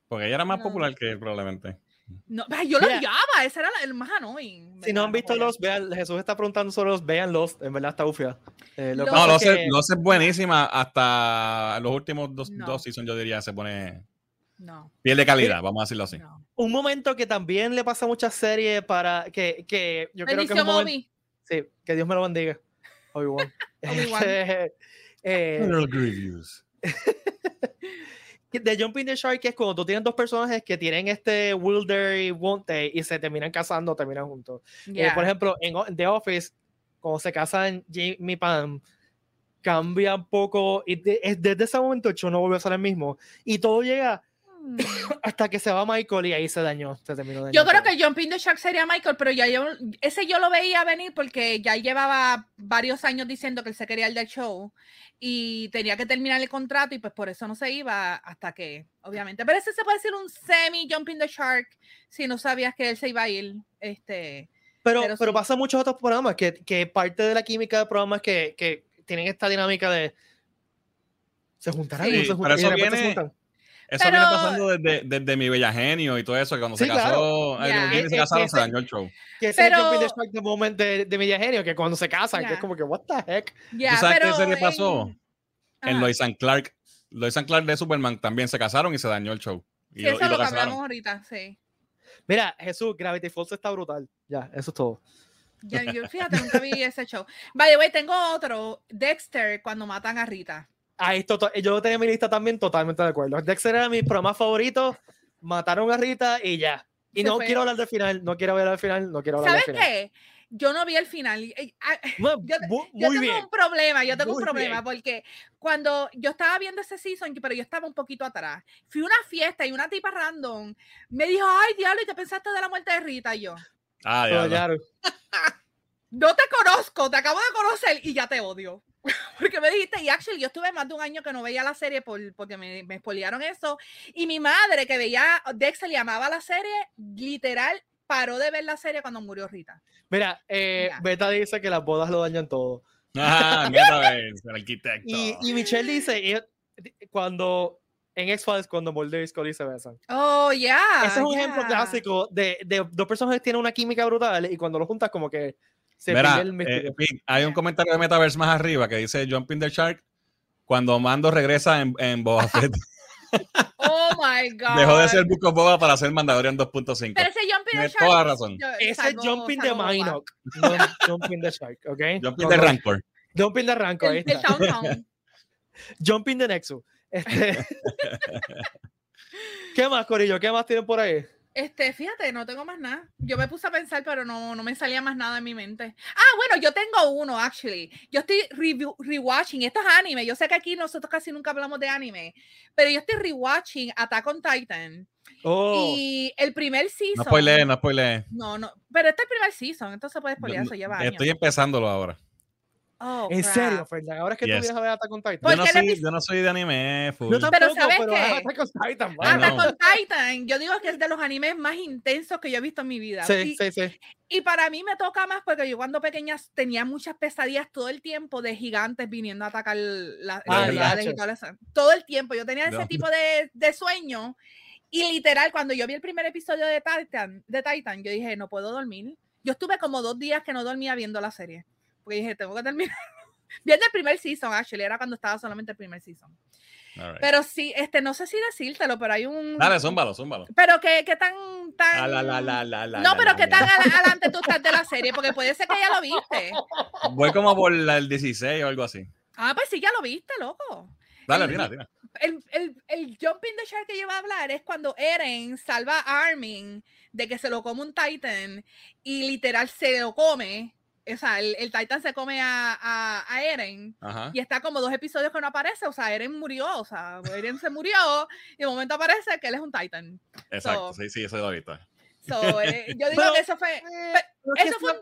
Porque ella era más No. popular que él, probablemente. No, yo lo odiaba, ese era la- el más annoying. Si no han visto los, vean, Jesús está preguntando sobre los, vean los, en verdad está ufia. Eh, lo Los- No, no es sé, que- es buenísima hasta los últimos dos, No. dos seasons, yo diría, se pone No, piel de calidad, vamos a decirlo así. no. un momento que también le pasa a muchas series para que, que yo creo que es un momento, sí, que Dios me lo bendiga. Obi-Wan. Obi-Wan. Eh, Grievous. de Jumping the Shark es cuando tú tienes dos personajes que tienen este will there y won't they y se terminan casando, terminan juntos. Eh, Ya. por ejemplo, en The Office, cuando se casan Jamie y Pam, cambia un poco y de- es- desde ese momento el show no vuelve a ser el mismo y todo llega. hasta que se va Michael y ahí se dañó, se terminó Yo creo que Jumping the Shark sería Michael, pero ya yo, ese yo lo veía venir porque ya llevaba varios años diciendo que él se quería el del show y tenía que terminar el contrato y pues por eso no se iba hasta que, obviamente. Pero ese se puede decir un semi Jumping the Shark si no sabías que él se iba a ir. Este, Pero, pero pero sí. pasa en muchos otros programas que, que parte de la química de programas que, que tienen esta dinámica de se juntarán, Sí, no se juntarán, y eso de repente se viene- juntan. Eso Pero- viene pasando desde, desde mi bella genio y todo eso, que cuando Sí, se claro. casó, Disney Es- se casaron, que se dañó el show. Que ese es el Pero- de moment de, de Media Genio, que cuando se casan, que Ya. es como que, what the heck. ya, ¿Tú sabes qué pero serie pasó? en- En. Lois and Clark, Lois and Clark de Superman también se casaron y se dañó el show. Y, Sí, lo, eso y lo lo que hablamos ahorita, sí. Mira, Jesús, Gravity Falls está brutal. Ya, eso es todo. Ya, yo, fíjate, nunca vi ese show. By the way, tengo otro, Dexter, cuando matan a Rita. Ahí esto, to- yo tenía mi lista también totalmente de acuerdo. Dexter era mi programa favorito, mataron a Rita y ya. Y Se no fue. quiero hablar del final, no quiero hablar del final, no quiero hablar ¿Sabes del final. qué? Yo no vi el final. y- ah, Yo- Yo tengo bien. un problema, yo tengo muy un problema porque cuando yo estaba viendo ese season, pero yo estaba un poquito atrás, fui a una fiesta y una tipa random me dijo, ay, diablo, ¿y qué pensaste de la muerte de Rita? Y yo, Ah, ya, no te conozco, te acabo de conocer y ya te odio. porque me dijiste, y actually, yo estuve más de un año que no veía la serie por, porque me, me spoilearon eso. Y mi madre, que veía Dexter y amaba la serie, literal, paró de ver la serie cuando murió Rita. Mira, eh. Beta dice que las bodas lo dañan todo. Ah, mira, el arquitecto. Y, y Michelle dice, cuando en X-Files, cuando Mulder y Scully se besan. Oh, ya. Ese es un ejemplo ya. clásico de, de dos personas que tienen una química brutal y cuando lo juntas como que se el eh, hay un comentario de Metaverse más arriba que dice Jumping the Shark cuando Mando regresa en, en Boba Fett. Oh my God. Dejó de ser Book of Boba para ser Mandalorian 2.5. Pero ese Jumping the Shark. toda la razón. yo- Ese es Jumping Boba. Minoc, no Jumping the Shark, ¿ok? Jumping the Rancor. Jumping the Rancor, ahí El, el. Jumping the Nexus. Este... ¿Qué más, Corillo? ¿Qué más tienen por ahí? Este, fíjate, no tengo más nada. Yo me puse a pensar, pero no, no me salía más nada en mi mente. Ah, bueno, yo tengo uno, actually. Yo estoy rewatching. Esto es anime. Yo sé que aquí nosotros casi nunca hablamos de anime, pero yo estoy rewatching Attack on Titan. Oh, Y el primer season. No spoilees, no spoilees. No, no. Pero este es el primer season, entonces se puede spoilear, No, eso lleva años. Estoy empezándolo ahora. Oh, En crap. serio, Fernan, ahora es que tú Yes. vienes a ver Attack on Titan. ¿Por Yo no, qué le soy, yo no soy de anime, full. Yo tampoco, ¿sabes pero qué? Attack on Titan. Attack on Titan, yo digo que es de los animes más intensos que yo he visto en mi vida. Sí, y, sí, sí. y para mí me toca más porque yo cuando pequeña tenía muchas pesadillas todo el tiempo de gigantes viniendo a atacar la- Ah, las ciudades y todo eso. Todo el tiempo. Yo tenía ese No. tipo de, de sueño. Y literal, cuando yo vi el primer episodio de Titan, de Titan, yo dije, no puedo dormir. Yo estuve como dos días que no dormía viendo la serie. Porque dije, tengo que terminar. Viendo el primer season, actually, era cuando estaba solamente el primer season. Right. Pero sí, este, no sé si decírtelo, pero hay un. Dale, zúmbalo, zúmbalo. Pero que, que tan, tan. Ah, la, la, la, no, pero que tan adelante tú estás de la serie, porque puede ser que ya lo viste. Voy como por el 16 o algo así. Ah, pues sí, ya lo viste, loco. Dale, El- tira, tira. El, el, el jumping the shark que yo iba a hablar es cuando Eren salva a Armin de que se lo come un Titan y literal se lo come. O sea, el, el Titan se come a, a, a Eren Ajá. y está como dos episodios que no aparece. O sea, Eren murió. O sea, Eren se murió y de momento aparece que él es un Titan. Exacto, so- sí, sí, eso lo visto. So, eh, yo digo Pero- que eso fue. Eh, Eso fue.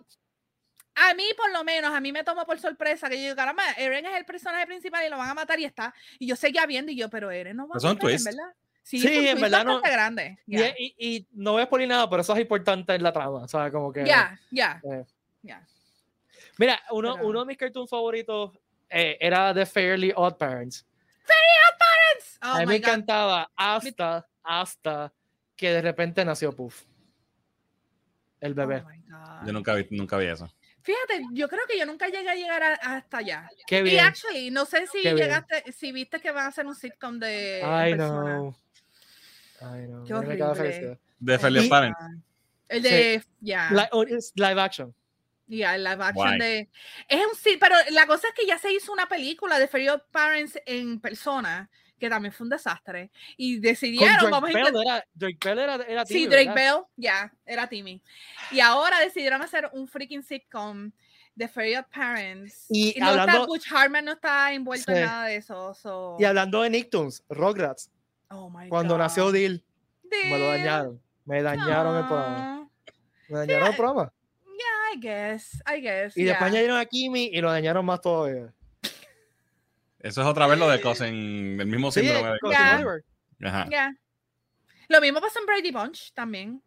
A mí, por lo menos, a mí me tomó por sorpresa que yo digo, caramba, Eren es el personaje principal y lo van a matar y está. Y yo seguía viendo y yo, pero Eren no va a Eso es un matar, verdad. Sí, Sí, es en verdad no- grande. Y, Ya, y, y no voy a exponer nada, pero eso es importante en la trama. O sea, como que. ya, ya. eh. Mira, uno, Pero- uno de mis cartoons favoritos eh, era The Fairly Odd Parents. Oh a mí me God. encantaba hasta, hasta que de repente nació Puff. El Oh bebé. God. Yo nunca vi, nunca vi eso. Fíjate, yo creo que yo nunca llegué a llegar a- hasta allá. Qué Y bien. actually, no sé si Qué bien. llegaste, si viste que van a hacer un sitcom de. en I persona. know. I know. Qué A mí me acaba de horrible. felicidad. De Felipe Y- Parent. El de. Ya. Oh, it's live action. Ya, el live action Guay. de. Es un sí, pero la cosa es que ya se hizo una película de Fairy Odd Parents en persona, que también fue un desastre. Y Con decidieron, Drake vamos a Bell, intentar. era, Drake Bell era, era Sí, Timmy, Drake ¿verdad? Bell, ya, era Timmy. Y ahora decidieron hacer un freaking sitcom de Fairy Odd Parents. Y no está, hablando- Butch Hartman no está envuelto Sí. en nada de eso. so- Y hablando de Nicktoons, Rugrats, Oh my cuando God. nació Dill, me lo dañaron. Me dañaron el programa. Me dañaron el programa. Yeah, I guess, I guess. Y después yeah. añadieron a Kimi y lo dañaron más todavía. Eso es otra vez lo de Cousin, del mismo Sí, síndrome. de Ya. Oliver. Ajá. Yeah. Lo mismo pasó en Brady Bunch también.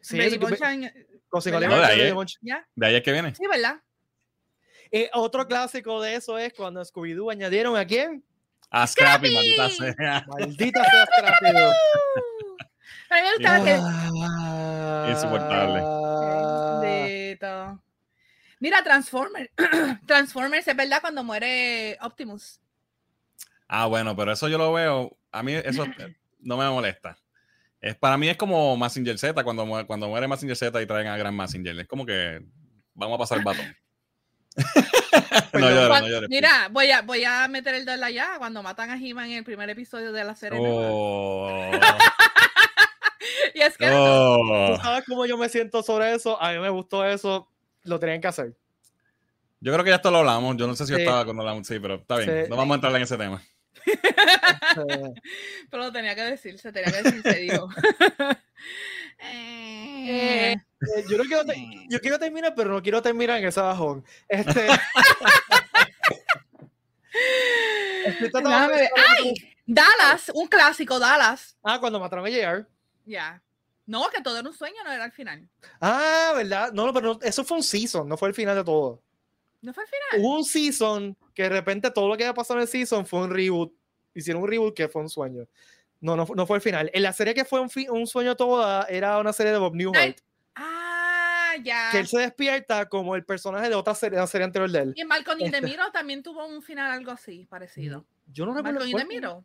Sí, Brady eso que- Bunch en-. Oliver, No, de ahí, Brady. Bunch. De ahí es que viene. Sí, ¿verdad? Eh, otro clásico de eso es cuando Scooby-Doo añadieron a quién? A Scrappy, maldita Scrappy. sea. Maldita sea Scrappy. A mí me gustaba que. Ah. Insoportable. Bendito. Mira, Transformers. Transformers es verdad cuando muere Optimus. Ah, bueno, pero eso yo lo veo. A mí eso no me molesta. Es, para mí es como Massinger Z, cuando, mu- cuando muere Massinger Z y traen a Gran Massinger. Es como que vamos a pasar el batón. no no. Mira, voy a, voy a meter el de allá cuando matan a He-Man en el primer episodio de la serie. Oh, Y es que oh. ¿Tú sabes cómo yo me siento sobre eso? A mí me gustó eso. Lo tenían que hacer. Yo creo que ya esto lo hablamos. Yo no sé si yo estaba cuando hablamos. Sí, pero está bien. Sí. No vamos a entrar en ese tema. Pero lo tenía que decir, se tenía que decir, se dijo. Eh, eh, yo, no quiero yo quiero terminar, pero no quiero terminar en ese bajón. Este. Estoy. Dallas, un clásico, Dallas. Ah, cuando mataron a JR. Ya. No, que todo era un sueño, no era el final. Ah, ¿verdad? No, no, pero no- eso fue un season, no fue el final de todo. No fue el final. Hubo un season que de repente todo lo que había pasado en el season fue un reboot. Hicieron un reboot que fue un sueño. No, no, no fue el final. En la serie que fue un, un sueño toda era una serie de Bob Newhart. Ah, ya. Que él se despierta como el personaje de otra serie, de la serie anterior de él. Y en Malcolm Este- Middle también tuvo un final algo así, parecido. Yo no recuerdo. Malcolm cuál- the Middle.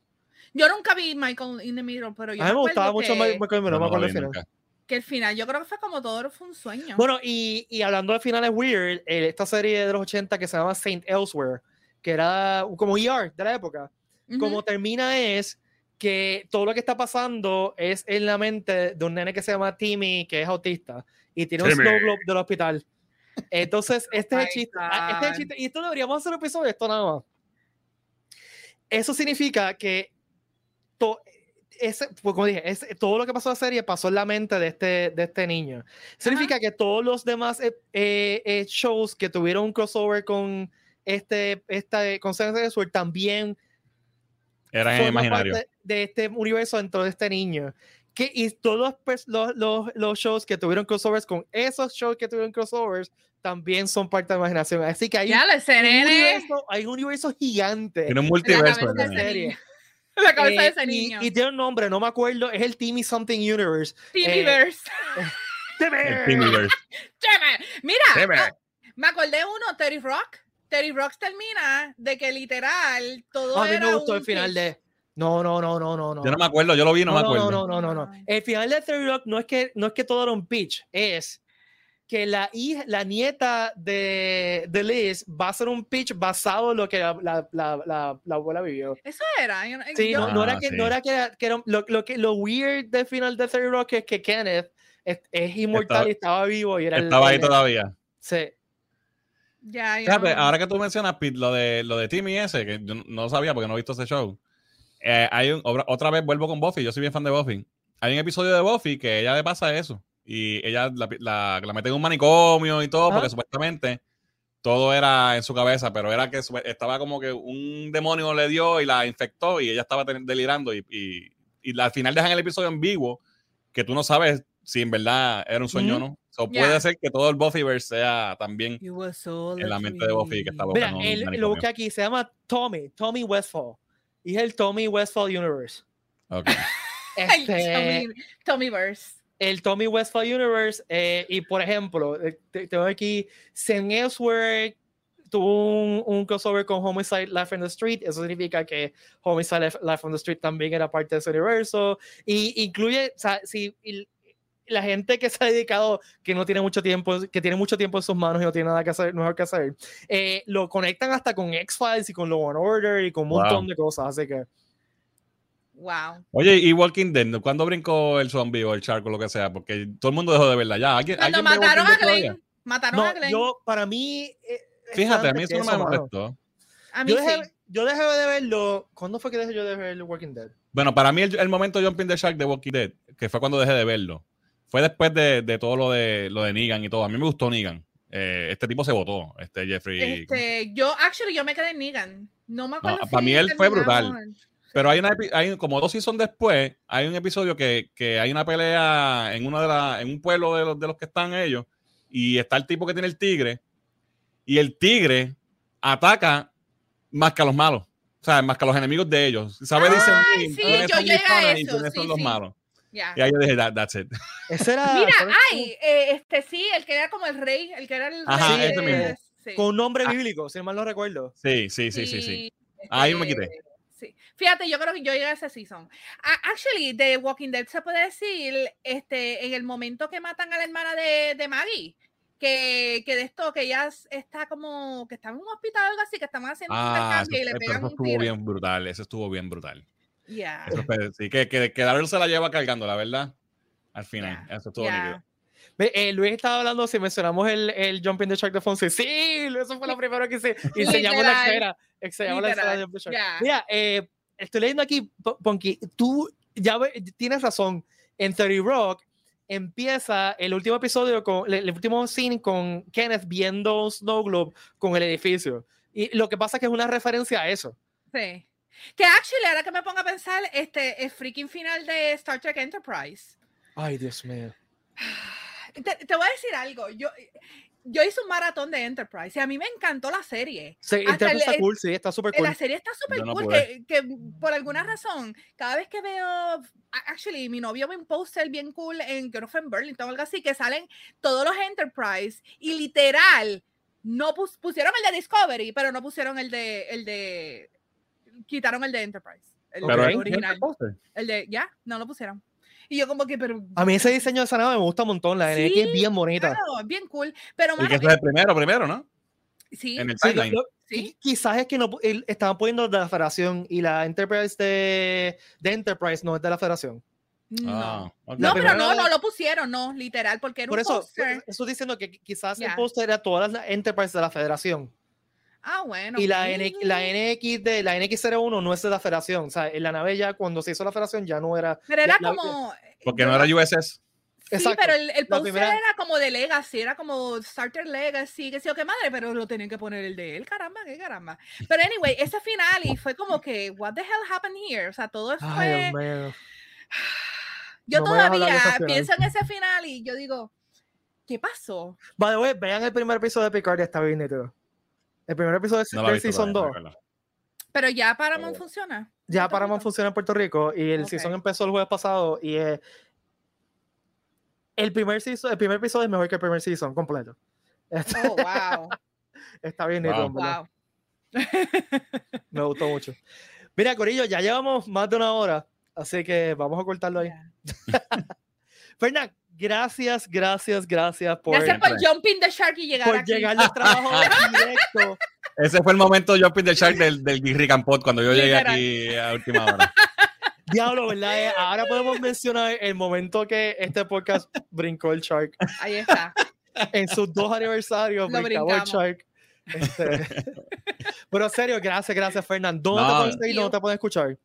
Yo nunca vi Michael in the Middle, pero yo A mí me gustaba mucho que, Michael Michael, no me No, no acuerdo el final. que el final, yo creo que fue como todo fue un sueño. Bueno, y, y hablando de finales weird, eh, esta serie de los 80 que se llama Saint Elsewhere, que era como ER de la época, Ujú. como termina es que todo lo que está pasando es en la mente de un nene que se llama Timmy, que es autista, y tiene un Timmy. snow globe del hospital. Entonces, este es el chiste. ah, Este es el chiste. Y esto deberíamos hacer un episodio de esto nada más. Eso significa que to- ese, pues como dije, ese- todo lo que pasó en la serie pasó en la mente de este, de este niño. Significa que todos los demás eh, eh, eh, shows que tuvieron un crossover con este, esta de Sword también Era en forma imaginario. parte de este universo dentro de este niño. Que, y todos los, los, los shows que tuvieron crossovers con esos shows que tuvieron crossovers también son parte de la imaginación. Así que hay, Ya, la un, universo, hay un universo gigante. Tiene un La multiverso. ¿verdad? ese serie. La cabeza de Eh, ese y, niño. y tiene un nombre, no me acuerdo, es el Timmy Something Universe. Timiverse. El Timiverse. Cheme. Mira, Cheme. ah, me acordé uno, Terry Rock. Terry Rock termina de que literal todo A mí era me gustó un el final de. No, no, no, no, no, no. Yo no me acuerdo, yo lo vi, no, me no, acuerdo. no, no, no, no, no. El final de Theory Rock no es que no es que todo era un pitch, es que la hija, la nieta de, de Liz va a hacer un pitch basado en lo que la, la, la, la- la abuela vivió. Eso era. yo- Sí, yo- no, no era Ah, que, sí. no era que, que era- lo, lo que lo weird del final de Theory Rock es que Kenneth es, es inmortal Estaba- y estaba vivo y era el- Estaba ahí el- todavía. Sí. ya, no- ahora que tú mencionas, Pete, lo de, lo de Timmy ese, que yo no- sabía porque no he visto ese show. eh, hay un- otra vez vuelvo con Buffy, yo soy bien fan de Buffy. Hay un episodio de Buffy que ella le pasa eso. Y ella la, la, la mete en un manicomio y todo, porque supuestamente todo era en su cabeza, pero era que estaba como que un demonio le dio y la infectó y ella estaba delirando. Y, y, y la- al final dejan el episodio en vivo, que tú no sabes si en verdad era un sueño o no. So, Ya. Puede ser que todo el Buffyverse sea también so en la mente de Buffy que estaba Mira, él, lo busqué aquí, se llama Tommy, Tommy Westfall. Y es el Tommy Westfall Universe. Ok. Ay, Este, Tommy, Tommyverse. El Tommy Westfall Universe. eh, y por ejemplo, eh, te- tengo aquí Sam Ellsworth tuvo un, un crossover con Homicide Life on the Street. Eso significa que Homicide Life, Life on the Street también era parte de ese universo. Y incluye, o sea, si y la gente que se ha dedicado, que no tiene mucho tiempo, que tiene mucho tiempo en sus manos y no tiene nada que hacer, mejor que hacer, eh, lo conectan hasta con X-Files y con Law and Order y con un Wow. montón de cosas. Así que. Wow. Oye, y Walking Dead, ¿cuándo brincó el zombie o el shark o lo que sea? Porque todo el mundo dejó de verla ya. ¿Alguien, Cuando ¿alguien ve mataron a? Glenn. Mataron No, a Glenn. yo, para mí. eh, Fíjate, a mí eso no me molestó. a mí Yo sí. dejé, yo dejé de verlo. ¿Cuándo fue que dejé yo de ver Walking Dead? Bueno, para mí el, el momento Jumping the Shark de Walking Dead, que fue cuando dejé de verlo, fue después de, de todo lo de, lo de Negan y todo. A mí me gustó Negan. Eh, este tipo se votó, este Jeffrey. Este, yo, actually, yo me quedé en Negan. No me acuerdo. para si mí él fue brutal. Pero hay una hay como dos seasons después, hay un episodio que, que hay una pelea en una de la, en un pueblo de los, de los que están ellos, y está el tipo que tiene el tigre, y el tigre ataca más que a los malos. O sea, más que a los enemigos de ellos. ¿Sabes? Dicen, Ay, sí, "Quiénes yo son mis llegué a panas y eso, quiénes sí, son los sí. malos. Ya. Y ahí yo dije, "That- that's it. Ese era. Mira, ay, eh, este sí, el que era como el rey, el que era el Ajá, rey. ese de- mismo. sí. Con un nombre Ah. bíblico, si mal no recuerdo. Sí, sí, sí, sí, sí. Y, Ahí me este, quité. Sí. Fíjate, yo creo que yo llegué a ese season. Actually, de Walking Dead se puede decir, este, en el momento que matan a la hermana de, de Maggie, que, que de esto, que ella está como, que está en un hospital o algo así, que estaban haciendo un Ah, eso, intercambio y le pegan eso un estuvo tiro. bien brutal. Eso estuvo bien brutal. Yeah. Eso sí, que, que, que Daryl se la lleva cargando, la verdad. Al final. Ya, Eso estuvo ya. Eh, Luis estaba hablando, si mencionamos el, el Jumping the Shark de Fonse. Sí, eso fue lo primero que se enseñamos la escena. Enseñamos la escena de Jumping the Shark. ya. Mira, eh, estoy leyendo aquí, Po- Ponky, tú ya ve- tienes razón. En 30 Rock empieza el último episodio, con el, el último scene con Kenneth viendo Snow Globe con el edificio. Y lo que pasa es que es una referencia a eso. Sí. Que actually, ahora que me pongo a pensar, este, el freaking final de Star Trek Enterprise. Ay, Dios mío. Te, te voy a decir algo. Yo, yo hice un maratón de Enterprise y a mí me encantó la serie. Sí, Enterprise está el- cool, sí, está súper cool. La serie está súper no cool. que, que por alguna razón, cada vez que veo. Actually, mi novio ve un poster bien cool en, fue en Burlington o algo así, que salen todos los Enterprise y literal. No pus- pusieron el de Discovery, pero no pusieron el de. El de quitaron el de Enterprise. El, Pero el es- original. El de. Ya, no lo pusieron. Y yo, como que, pero. A mí ese diseño de esa nave me gusta un montón. La NX es bien bonita. Claro, bien cool. Pero, Y mano, que ese es el primero, primero, ¿no? sí, En el Sí, timeline. lo- sí. qui- Quizás es que no, el- estaban poniendo de la federación y la Enterprise de, de Enterprise no es de la federación. No. Ah, ok. La No, pero no, no lo pusieron, no, literal, porque era Por un eso, póster. estoy diciendo que qui- quizás Ya. el póster era todas las Enterprise de la federación. Ah, bueno. Y la. N, la NX de la NX01 no es de la federación. O sea, en la nave ya cuando se hizo la federación ya no era. Pero era la- como. Porque no era USS. Sí, pero el, el poster era como de Legacy, era como Starter Legacy, que sé yo qué madre, pero lo tenían que poner el de él, caramba, qué caramba. Pero anyway, ese final y fue como que, what the hell happened here? O sea, todo fue... yo todavía pienso en ese final y yo digo, ¿qué pasó? By the way, vean el primer episodio de Picard, está bien nítido. El primer episodio de Season 2. Pero ya Paramount funciona. Ya Paramount funciona en Puerto Rico y el season empezó el jueves pasado y eh, el primer season, el primer episodio es mejor que el primer season completo. Oh, wow. Está bien, wow. Me gustó mucho. Mira, Corillo, ya llevamos más de una hora, así que vamos a cortarlo ahí. Fernán, gracias, gracias, gracias por. Gracias por jumping the shark y llegar por llegar al trabajo directo. Ese fue el momento jumping the shark del, del Giri Campot cuando yo llegué aquí a última hora. Diablo, ¿verdad? Eh, ahora podemos mencionar el momento que este podcast brincó el Shark. Ahí está. En sus dos aniversarios brincó el Shark. Este... Pero en serio, gracias, gracias, Fernando. ¿Dónde te pueden seguir? ¿Dónde te pueden escuchar?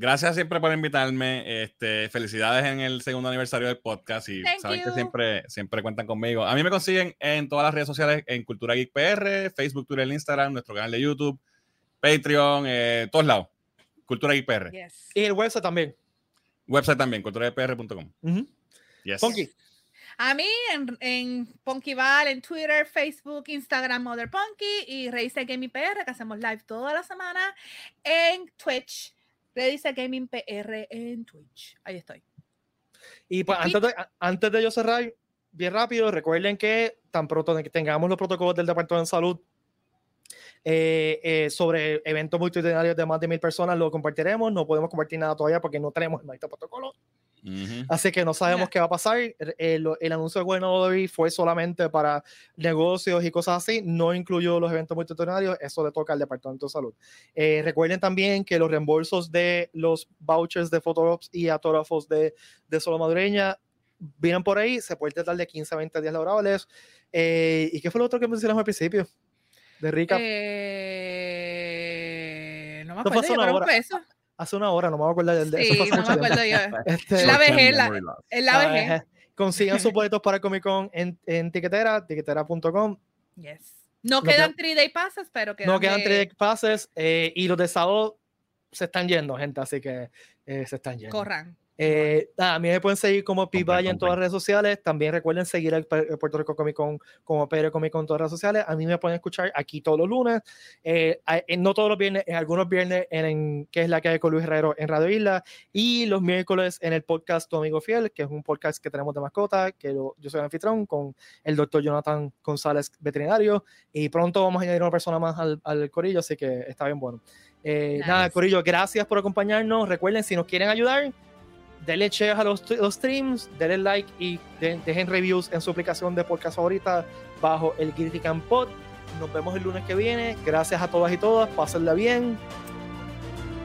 Gracias siempre por invitarme. Este, felicidades en el segundo aniversario del podcast y saben que siempre, siempre cuentan conmigo. A mí me consiguen en todas las redes sociales en Cultura Geek PR, Facebook, Twitter, Instagram, nuestro canal de YouTube, Patreon, eh, todos lados. Cultura Geek PR. Y el website también. Website también, culturagpr.com. yes. Punky. A mí en, en Punkyval, en Twitter, Facebook, Instagram, Mother Punky y Reise Gaming PR, que hacemos live toda la semana en Twitch. Reise Gaming PR en Twitch. Ahí estoy. Y pues antes de, antes de yo cerrar, bien rápido, recuerden que tan pronto tengamos los protocolos del Departamento de Salud eh, eh, sobre eventos multitudinarios de más de mil personas, lo compartiremos. No podemos compartir nada todavía porque no tenemos el protocolo. Así que no sabemos qué va a pasar. El, el, anuncio de hoy fue solamente para negocios y cosas así, no incluyó los eventos multitudinarios, eso le toca al Departamento de Salud. Eh, recuerden también que los reembolsos de los vouchers de Photorops y autógrafos de, de Solo Madureña vienen por ahí, se puede tratar de 15 a 20 días laborables. ¿Y qué fue lo otro que mencionamos al principio? de Rica. Eh, no me acuerdo, hace una, hora, hace una hora, no me acuerdo del de Sí, no me acuerdo yo. Este, la vejez, la, la vejez. Consigan sus boletos para Comic Con en, en tiquetera, tiquetera.com. Yes. No quedan 3-day passes, pero quedan. No quedan 3-day passes eh, y los de sábado se están yendo, gente, así que eh, se están yendo. Corran. Eh, a mí me pueden seguir como Pibaya en todas las redes sociales. También recuerden seguir el, Puerto Rico Comic Con como Pedro Comic Con en todas las redes sociales. A mí me pueden escuchar aquí todos los lunes. Eh, no todos los viernes, en algunos viernes en, que es la que hay con Luis Herrero en Radio Isla. Y los miércoles en el podcast Tu Amigo Fiel, que es un podcast que tenemos de mascota, que yo soy el anfitrión con el doctor Jonathan González, veterinario. Y pronto vamos a añadir una persona más al, al corillo, así que está bien bueno. Eh, nada, Corillo, gracias por acompañarnos. Recuerden, si nos quieren ayudar, denle share a los, streams, denle like y dejen reviews en su aplicación de podcast favorita bajo el Critican Pod. Nos vemos el lunes que viene. Gracias a todas y todas. Pásenla bien.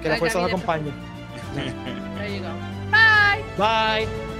Que la fuerza los acompañe. Bye. Bye.